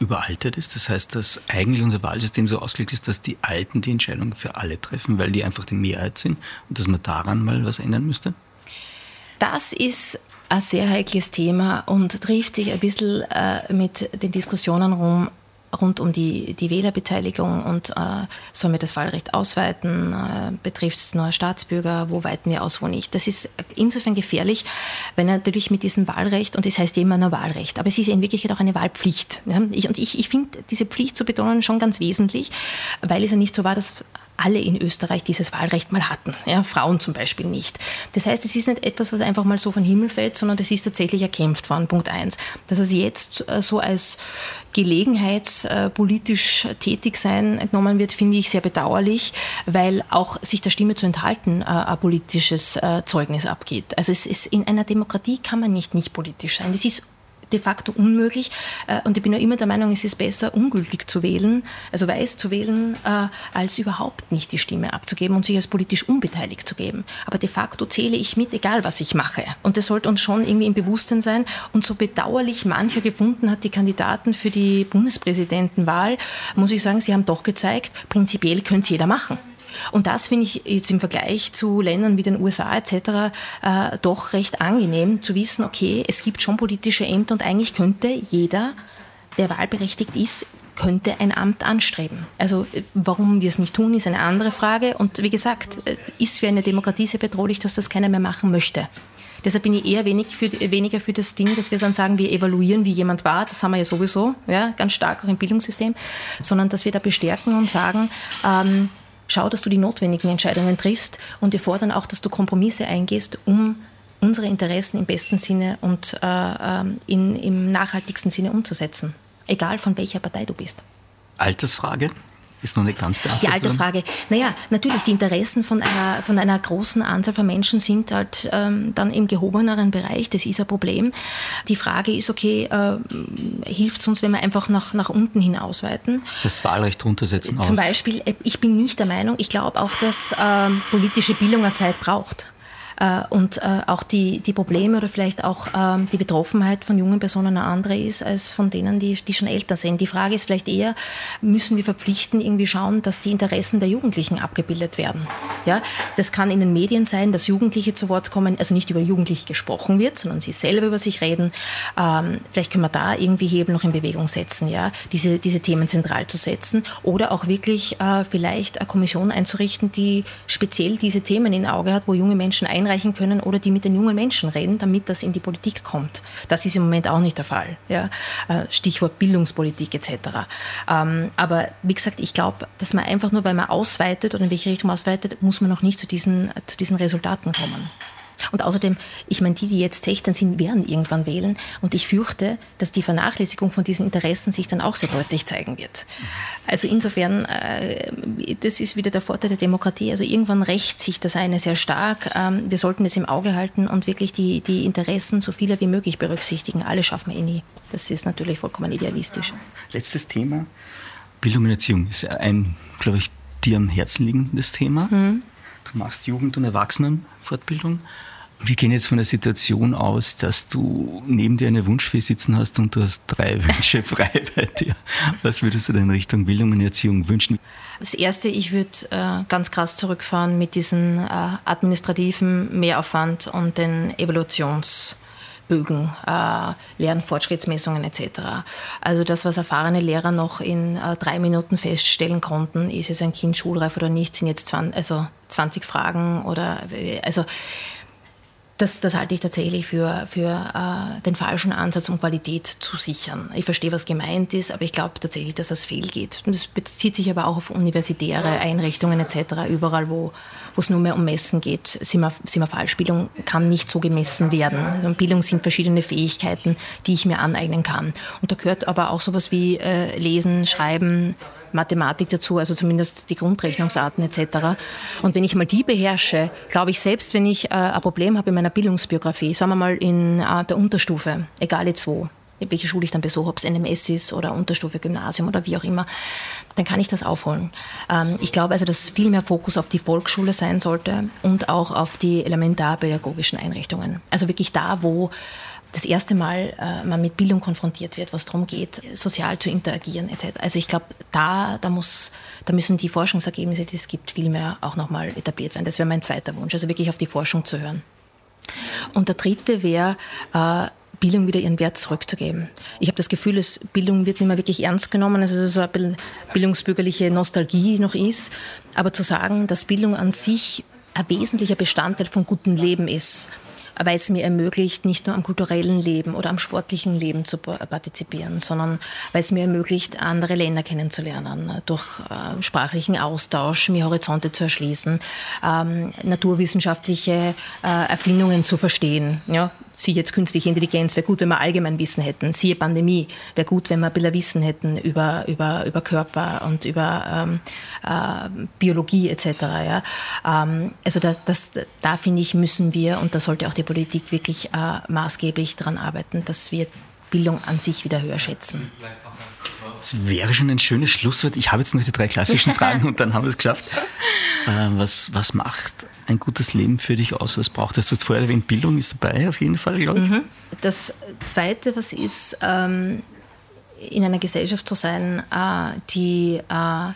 überaltert ist. Das heißt, dass eigentlich unser Wahlsystem so ausgelegt ist, dass die Alten die Entscheidung für alle treffen, weil die einfach die Mehrheit sind und dass man daran mal was ändern müsste? Das ist ein sehr heikles Thema und trifft sich ein bisschen äh, mit den Diskussionen rum, rund um die, die Wählerbeteiligung und äh, sollen wir das Wahlrecht ausweiten? Äh, Betrifft es nur Staatsbürger? Wo weiten wir aus, wo nicht? Das ist insofern gefährlich, weil natürlich mit diesem Wahlrecht, und das heißt immer nur Wahlrecht, aber es ist in Wirklichkeit auch eine Wahlpflicht. Ja? Ich, und ich, ich finde diese Pflicht zu betonen schon ganz wesentlich, weil es ja nicht so war, dass alle in Österreich dieses Wahlrecht mal hatten. Ja, Frauen zum Beispiel nicht. Das heißt, es ist nicht etwas, was einfach mal so vom Himmel fällt, sondern das ist tatsächlich erkämpft worden, Punkt eins. Dass es jetzt äh, so als Gelegenheit äh, politisch tätig sein genommen wird, finde ich sehr bedauerlich, weil auch sich der Stimme zu enthalten äh, ein politisches Zeugnis abgeht. Also es ist, in einer Demokratie kann man nicht nicht politisch sein. Das ist de facto unmöglich. Äh, und ich bin ja immer der Meinung, es ist besser, ungültig zu wählen, also weiß zu wählen, äh, als überhaupt nicht die Stimme abzugeben und sich als politisch unbeteiligt zu geben. Aber de facto zähle ich mit, egal was ich mache. Und das sollte uns schon irgendwie im Bewusstsein sein. Und so bedauerlich mancher gefunden hat, die Kandidaten für die Bundespräsidentenwahl, muss ich sagen, sie haben doch gezeigt, prinzipiell könnte es jeder machen. Und das finde ich jetzt im Vergleich zu Ländern wie den USA etc. Äh, doch recht angenehm zu wissen, okay, es gibt schon politische Ämter und eigentlich könnte jeder, der wahlberechtigt ist, könnte ein Amt anstreben. Also äh, warum wir es nicht tun, ist eine andere Frage. Und wie gesagt, äh, ist für eine Demokratie sehr bedrohlich, dass das keiner mehr machen möchte. Deshalb bin ich eher wenig für, weniger für das Ding, dass wir dann sagen, wir evaluieren, wie jemand war. Das haben wir ja sowieso, ja, ganz stark auch im Bildungssystem. Sondern dass wir da bestärken und sagen, ähm, schau, dass du die notwendigen Entscheidungen triffst und wir fordern auch, dass du Kompromisse eingehst, um unsere Interessen im besten Sinne und äh, ähm, in, im nachhaltigsten Sinne umzusetzen. Egal von welcher Partei du bist. Altersfrage? Ist noch nicht ganz beantwortet. Die Altersfrage. Naja, natürlich, die Interessen von einer, von einer großen Anzahl von Menschen sind halt ähm, dann im gehobeneren Bereich. Das ist ein Problem. Die Frage ist, okay, äh, hilft es uns, wenn wir einfach nach, nach unten hin ausweiten? Das heißt, Wahlrecht runtersetzen. Zum Beispiel, äh, ich bin nicht der Meinung, ich glaube auch, dass ähm, politische Bildung eine Zeit braucht. Äh, und äh, auch die, die Probleme oder vielleicht auch ähm, die Betroffenheit von jungen Personen eine andere ist als von denen, die, die schon älter sind. Die Frage ist vielleicht eher, müssen wir verpflichten, irgendwie schauen, dass die Interessen der Jugendlichen abgebildet werden. Ja, das kann in den Medien sein, dass Jugendliche zu Wort kommen, also nicht über Jugendliche gesprochen wird, sondern sie selber über sich reden. Ähm, vielleicht können wir da irgendwie Hebel noch in Bewegung setzen, ja, diese, diese Themen zentral zu setzen oder auch wirklich äh, vielleicht eine Kommission einzurichten, die speziell diese Themen in Auge hat, wo junge Menschen einreichen einreichen können oder die mit den jungen Menschen reden, damit das in die Politik kommt. Das ist im Moment auch nicht der Fall. Ja? Äh, Stichwort Bildungspolitik etc. Ähm, aber wie gesagt, ich glaube, dass man einfach nur, weil man ausweitet oder in welche Richtung man ausweitet, muss man noch nicht zu diesen, zu diesen Resultaten kommen. Und außerdem, ich meine, die, die jetzt 16 sind, werden irgendwann wählen. Und ich fürchte, dass die Vernachlässigung von diesen Interessen sich dann auch sehr deutlich zeigen wird. Also insofern, äh, das ist wieder der Vorteil der Demokratie. Also irgendwann rächt sich das eine sehr stark. Ähm, wir sollten es im Auge halten und wirklich die, die Interessen so viele wie möglich berücksichtigen. Alle schaffen wir eh nie. Das ist natürlich vollkommen idealistisch. Letztes Thema. Bildung und Erziehung ist ein, glaube ich, dir am Herzen liegendes Thema. Mhm. Du machst Jugend- und Erwachsenenfortbildung. Wir gehen jetzt von der Situation aus, dass du neben dir eine Wunschfee sitzen hast und du hast drei Wünsche frei bei dir. Was würdest du denn in Richtung Bildung und Erziehung wünschen? Das Erste, ich würde äh, ganz krass zurückfahren mit diesem äh, administrativen Mehraufwand und den Evaluationsbögen, äh, Lernfortschrittsmessungen etc. Also das, was erfahrene Lehrer noch in äh, drei Minuten feststellen konnten, ist es ein Kind schulreif oder nicht, sind jetzt 20, also 20 Fragen oder also das, das halte ich tatsächlich für, für äh, den falschen Ansatz, um Qualität zu sichern. Ich verstehe, was gemeint ist, aber ich glaube tatsächlich, dass das fehlgeht. Und das bezieht sich aber auch auf universitäre Einrichtungen etc. Überall, wo wo es nur mehr um Messen geht, sind wir, sind wir falsch. Bildung kann nicht so gemessen werden. Also Bildung sind verschiedene Fähigkeiten, die ich mir aneignen kann. Und da gehört aber auch sowas wie äh, Lesen, Schreiben, Mathematik dazu, also zumindest die Grundrechnungsarten etc. Und wenn ich mal die beherrsche, glaube ich, selbst wenn ich äh, ein Problem habe in meiner Bildungsbiografie, sagen wir mal in äh, der Unterstufe, egal jetzt wo, welche Schule ich dann besuche, ob es NMS ist oder Unterstufe Gymnasium oder wie auch immer, dann kann ich das aufholen. Ähm, ich glaube also, dass viel mehr Fokus auf die Volksschule sein sollte und auch auf die elementarpädagogischen Einrichtungen. Also wirklich da, wo das erste Mal äh, man mit Bildung konfrontiert wird, was darum geht, sozial zu interagieren etc. Also ich glaube, da, da, da müssen die Forschungsergebnisse, die es gibt, viel mehr auch nochmal etabliert werden. Das wäre mein zweiter Wunsch, also wirklich auf die Forschung zu hören. Und der dritte wäre, äh, Bildung wieder ihren Wert zurückzugeben. Ich habe das Gefühl, dass Bildung wird nicht mehr wirklich ernst genommen, also so eine bildungsbürgerliche Nostalgie noch ist. Aber zu sagen, dass Bildung an sich ein wesentlicher Bestandteil von gutem Leben ist, weil es mir ermöglicht, nicht nur am kulturellen Leben oder am sportlichen Leben zu partizipieren, sondern weil es mir ermöglicht, andere Länder kennenzulernen, durch äh, sprachlichen Austausch, mir Horizonte zu erschließen, ähm, naturwissenschaftliche äh, Erfindungen zu verstehen. Ja, siehe jetzt künstliche Intelligenz, wäre gut, wenn wir allgemein Wissen hätten. Siehe Pandemie, wäre gut, wenn wir ein bisschen Wissen hätten über, über, über Körper und über ähm, äh, Biologie etc. Ja. Ähm, also das, das, da finde ich, müssen wir, und da sollte auch die Politik wirklich äh, maßgeblich daran arbeiten, dass wir Bildung an sich wieder höher schätzen. Das wäre schon ein schönes Schlusswort. Ich habe jetzt noch die drei klassischen Fragen und dann haben wir es geschafft. Äh, was, was macht ein gutes Leben für dich aus? Was braucht es? Du hast vorher erwähnt, Bildung ist dabei, auf jeden Fall, glaube ich. Mhm. Das Zweite, was ist, ähm, in einer Gesellschaft zu sein, äh, die, äh,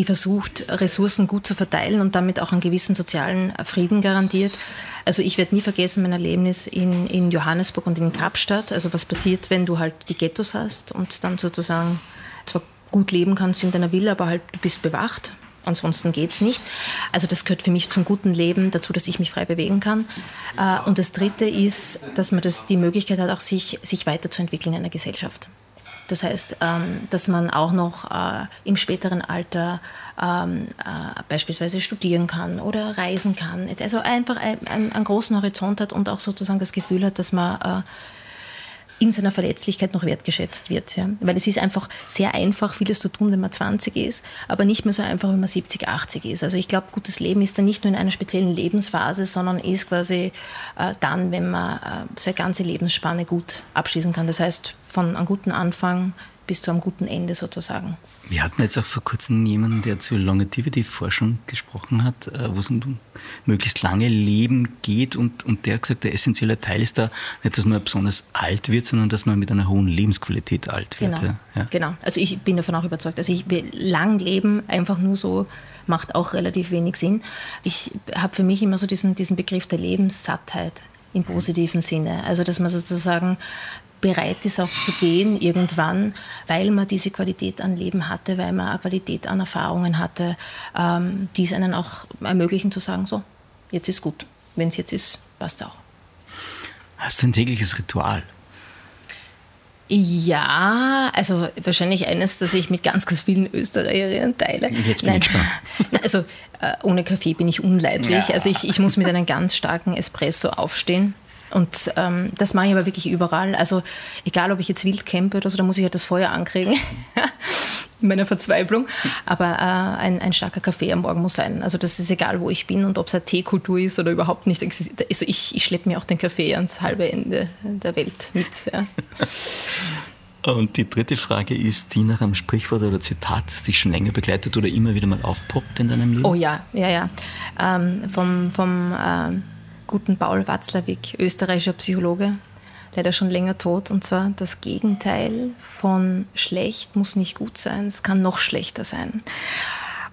die versucht, Ressourcen gut zu verteilen und damit auch einen gewissen sozialen Frieden garantiert. Also ich werde nie vergessen mein Erlebnis in, in Johannesburg und in Kapstadt. Also was passiert, wenn du halt die Ghettos hast und dann sozusagen zwar gut leben kannst in deiner Villa, aber halt du bist bewacht Ansonsten geht es nicht. Also das gehört für mich zum guten Leben dazu, dass ich mich frei bewegen kann. Äh, und das Dritte ist, dass man das, die Möglichkeit hat, auch sich, sich weiterzuentwickeln in einer Gesellschaft. Das heißt, ähm, dass man auch noch äh, im späteren Alter ähm, äh, beispielsweise studieren kann oder reisen kann. Also einfach einen, großen Horizont hat und auch sozusagen das Gefühl hat, dass man äh, in seiner Verletzlichkeit noch wertgeschätzt wird. Ja? Weil es ist einfach sehr einfach, vieles zu tun, wenn man 20 ist, aber nicht mehr so einfach, wenn man 70, 80 ist. Also ich glaube, gutes Leben ist dann nicht nur in einer speziellen Lebensphase, sondern ist quasi äh, dann, wenn man äh, seine ganze Lebensspanne gut abschließen kann. Das heißt, von einem guten Anfang bis zu einem guten Ende sozusagen. Wir hatten jetzt auch vor kurzem jemanden, der zur Longevity-Forschung gesprochen hat, äh, wo es um möglichst lange Leben geht und, und der hat gesagt, der essentielle Teil ist da nicht, dass man besonders alt wird, sondern dass man mit einer hohen Lebensqualität alt wird. Genau, ja. genau. also ich bin davon auch überzeugt. Also ich, lang leben einfach nur so macht auch relativ wenig Sinn. Ich habe für mich immer so diesen, diesen Begriff der Lebenssattheit im positiven Sinne. Also dass man sozusagen bereit ist auch zu gehen irgendwann, weil man diese Qualität an Leben hatte, weil man eine Qualität an Erfahrungen hatte, ähm, die es einen auch ermöglichen zu sagen, so, jetzt ist gut. Wenn es jetzt ist, passt auch. Hast du ein tägliches Ritual? Ja, also wahrscheinlich eines, das ich mit ganz, ganz vielen Österreicherinnen teile. Jetzt bin Nein. ich gespannt. Also äh, ohne Kaffee bin ich unleidlich. Ja. Also ich, ich muss mit einem ganz starken Espresso aufstehen. Und ähm, das mache ich aber wirklich überall. Also egal, ob ich jetzt wild campe oder so, da muss ich halt das Feuer ankriegen. in meiner Verzweiflung. Aber äh, ein, ein starker Kaffee am Morgen muss sein. Also das ist egal, wo ich bin und ob es eine Teekultur ist oder überhaupt nicht. Also ich, ich schleppe mir auch den Kaffee ans halbe Ende der Welt mit. Ja. Und die dritte Frage ist die nach einem Sprichwort oder Zitat, das dich schon länger begleitet oder immer wieder mal aufpoppt in deinem Leben? Oh ja, ja, ja. Ähm, vom vom ähm, guten Paul Watzlawick, österreichischer Psychologe, leider schon länger tot. Und zwar das Gegenteil von schlecht muss nicht gut sein, es kann noch schlechter sein.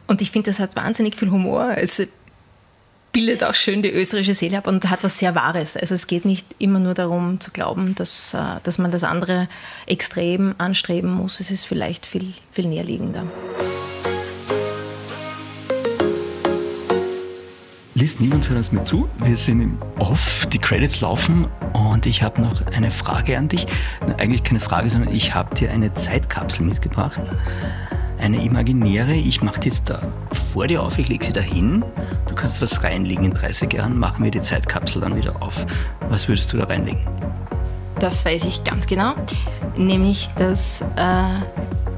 Und ich finde, das hat wahnsinnig viel Humor. Es bildet auch schön die österreichische Seele ab und hat was sehr Wahres. Also es geht nicht immer nur darum zu glauben, dass, äh, dass man das andere extrem anstreben muss. Es ist vielleicht viel, viel näherliegender. Liest niemand hört uns mit zu. Wir sind im Off, die Credits laufen und ich habe noch eine Frage an dich. Eigentlich keine Frage, sondern ich habe dir eine Zeitkapsel mitgebracht. Eine imaginäre. Ich mache die jetzt da vor dir auf, ich lege sie da hin. Du kannst was reinlegen. In 30 Jahren machen wir die Zeitkapsel dann wieder auf. Was würdest du da reinlegen? Das weiß ich ganz genau. Nämlich, dass äh,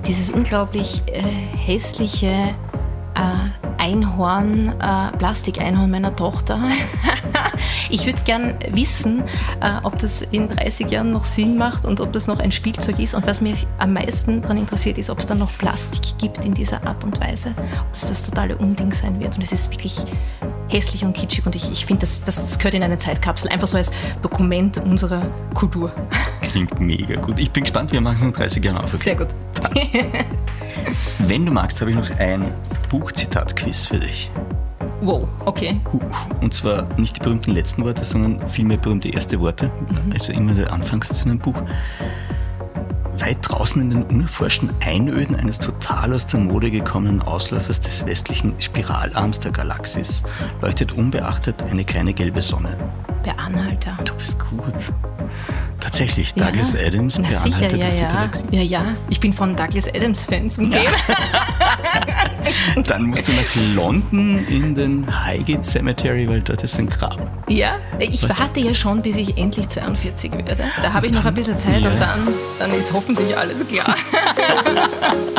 dieses unglaublich äh, hässliche äh, Einhorn, äh, Plastikeinhorn meiner Tochter. ich würde gern wissen, äh, ob das in 30 Jahren noch Sinn macht und ob das noch ein Spielzeug ist. Und was mich am meisten daran interessiert, ist, ob es dann noch Plastik gibt in dieser Art und Weise. Ob das das totale Unding sein wird. Und es ist wirklich hässlich und kitschig und ich, ich finde, das, das, das gehört in eine Zeitkapsel, einfach so als Dokument unserer Kultur. Klingt mega gut. Ich bin gespannt, wir machen es in 30 Jahren auf. Sehr gut. Passt. Wenn du magst, habe ich noch ein Buchzitat-Quiz für dich. Wow, okay. Und zwar nicht die berühmten letzten Worte, sondern vielmehr berühmte erste Worte. Mhm. Also immer der Anfangssatz in einem Buch. Weit draußen in den unerforschten Einöden eines total aus der Mode gekommenen Ausläufers des westlichen Spiralarms der Galaxis leuchtet unbeachtet eine kleine gelbe Sonne. Per Anhalter. Du bist gut. Tatsächlich, Douglas ja. Adams, per sicher, ja, ja. ja, ja. Ich bin von Douglas Adams Fans umgeben. Ja. Dann musst du nach London in den Highgate Cemetery, weil dort ist ein Grab. Ja, ich Was? warte ja schon, bis ich endlich 42 werde. Da habe ich noch ein bisschen Zeit ja. und dann, dann ist hoffentlich alles klar.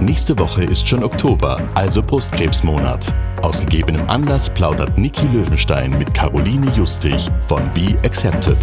Nächste Woche ist schon Oktober, also Brustkrebsmonat. Aus gegebenem Anlass plaudert Niki Löwenstein mit Caroline Justig von Be Accepted.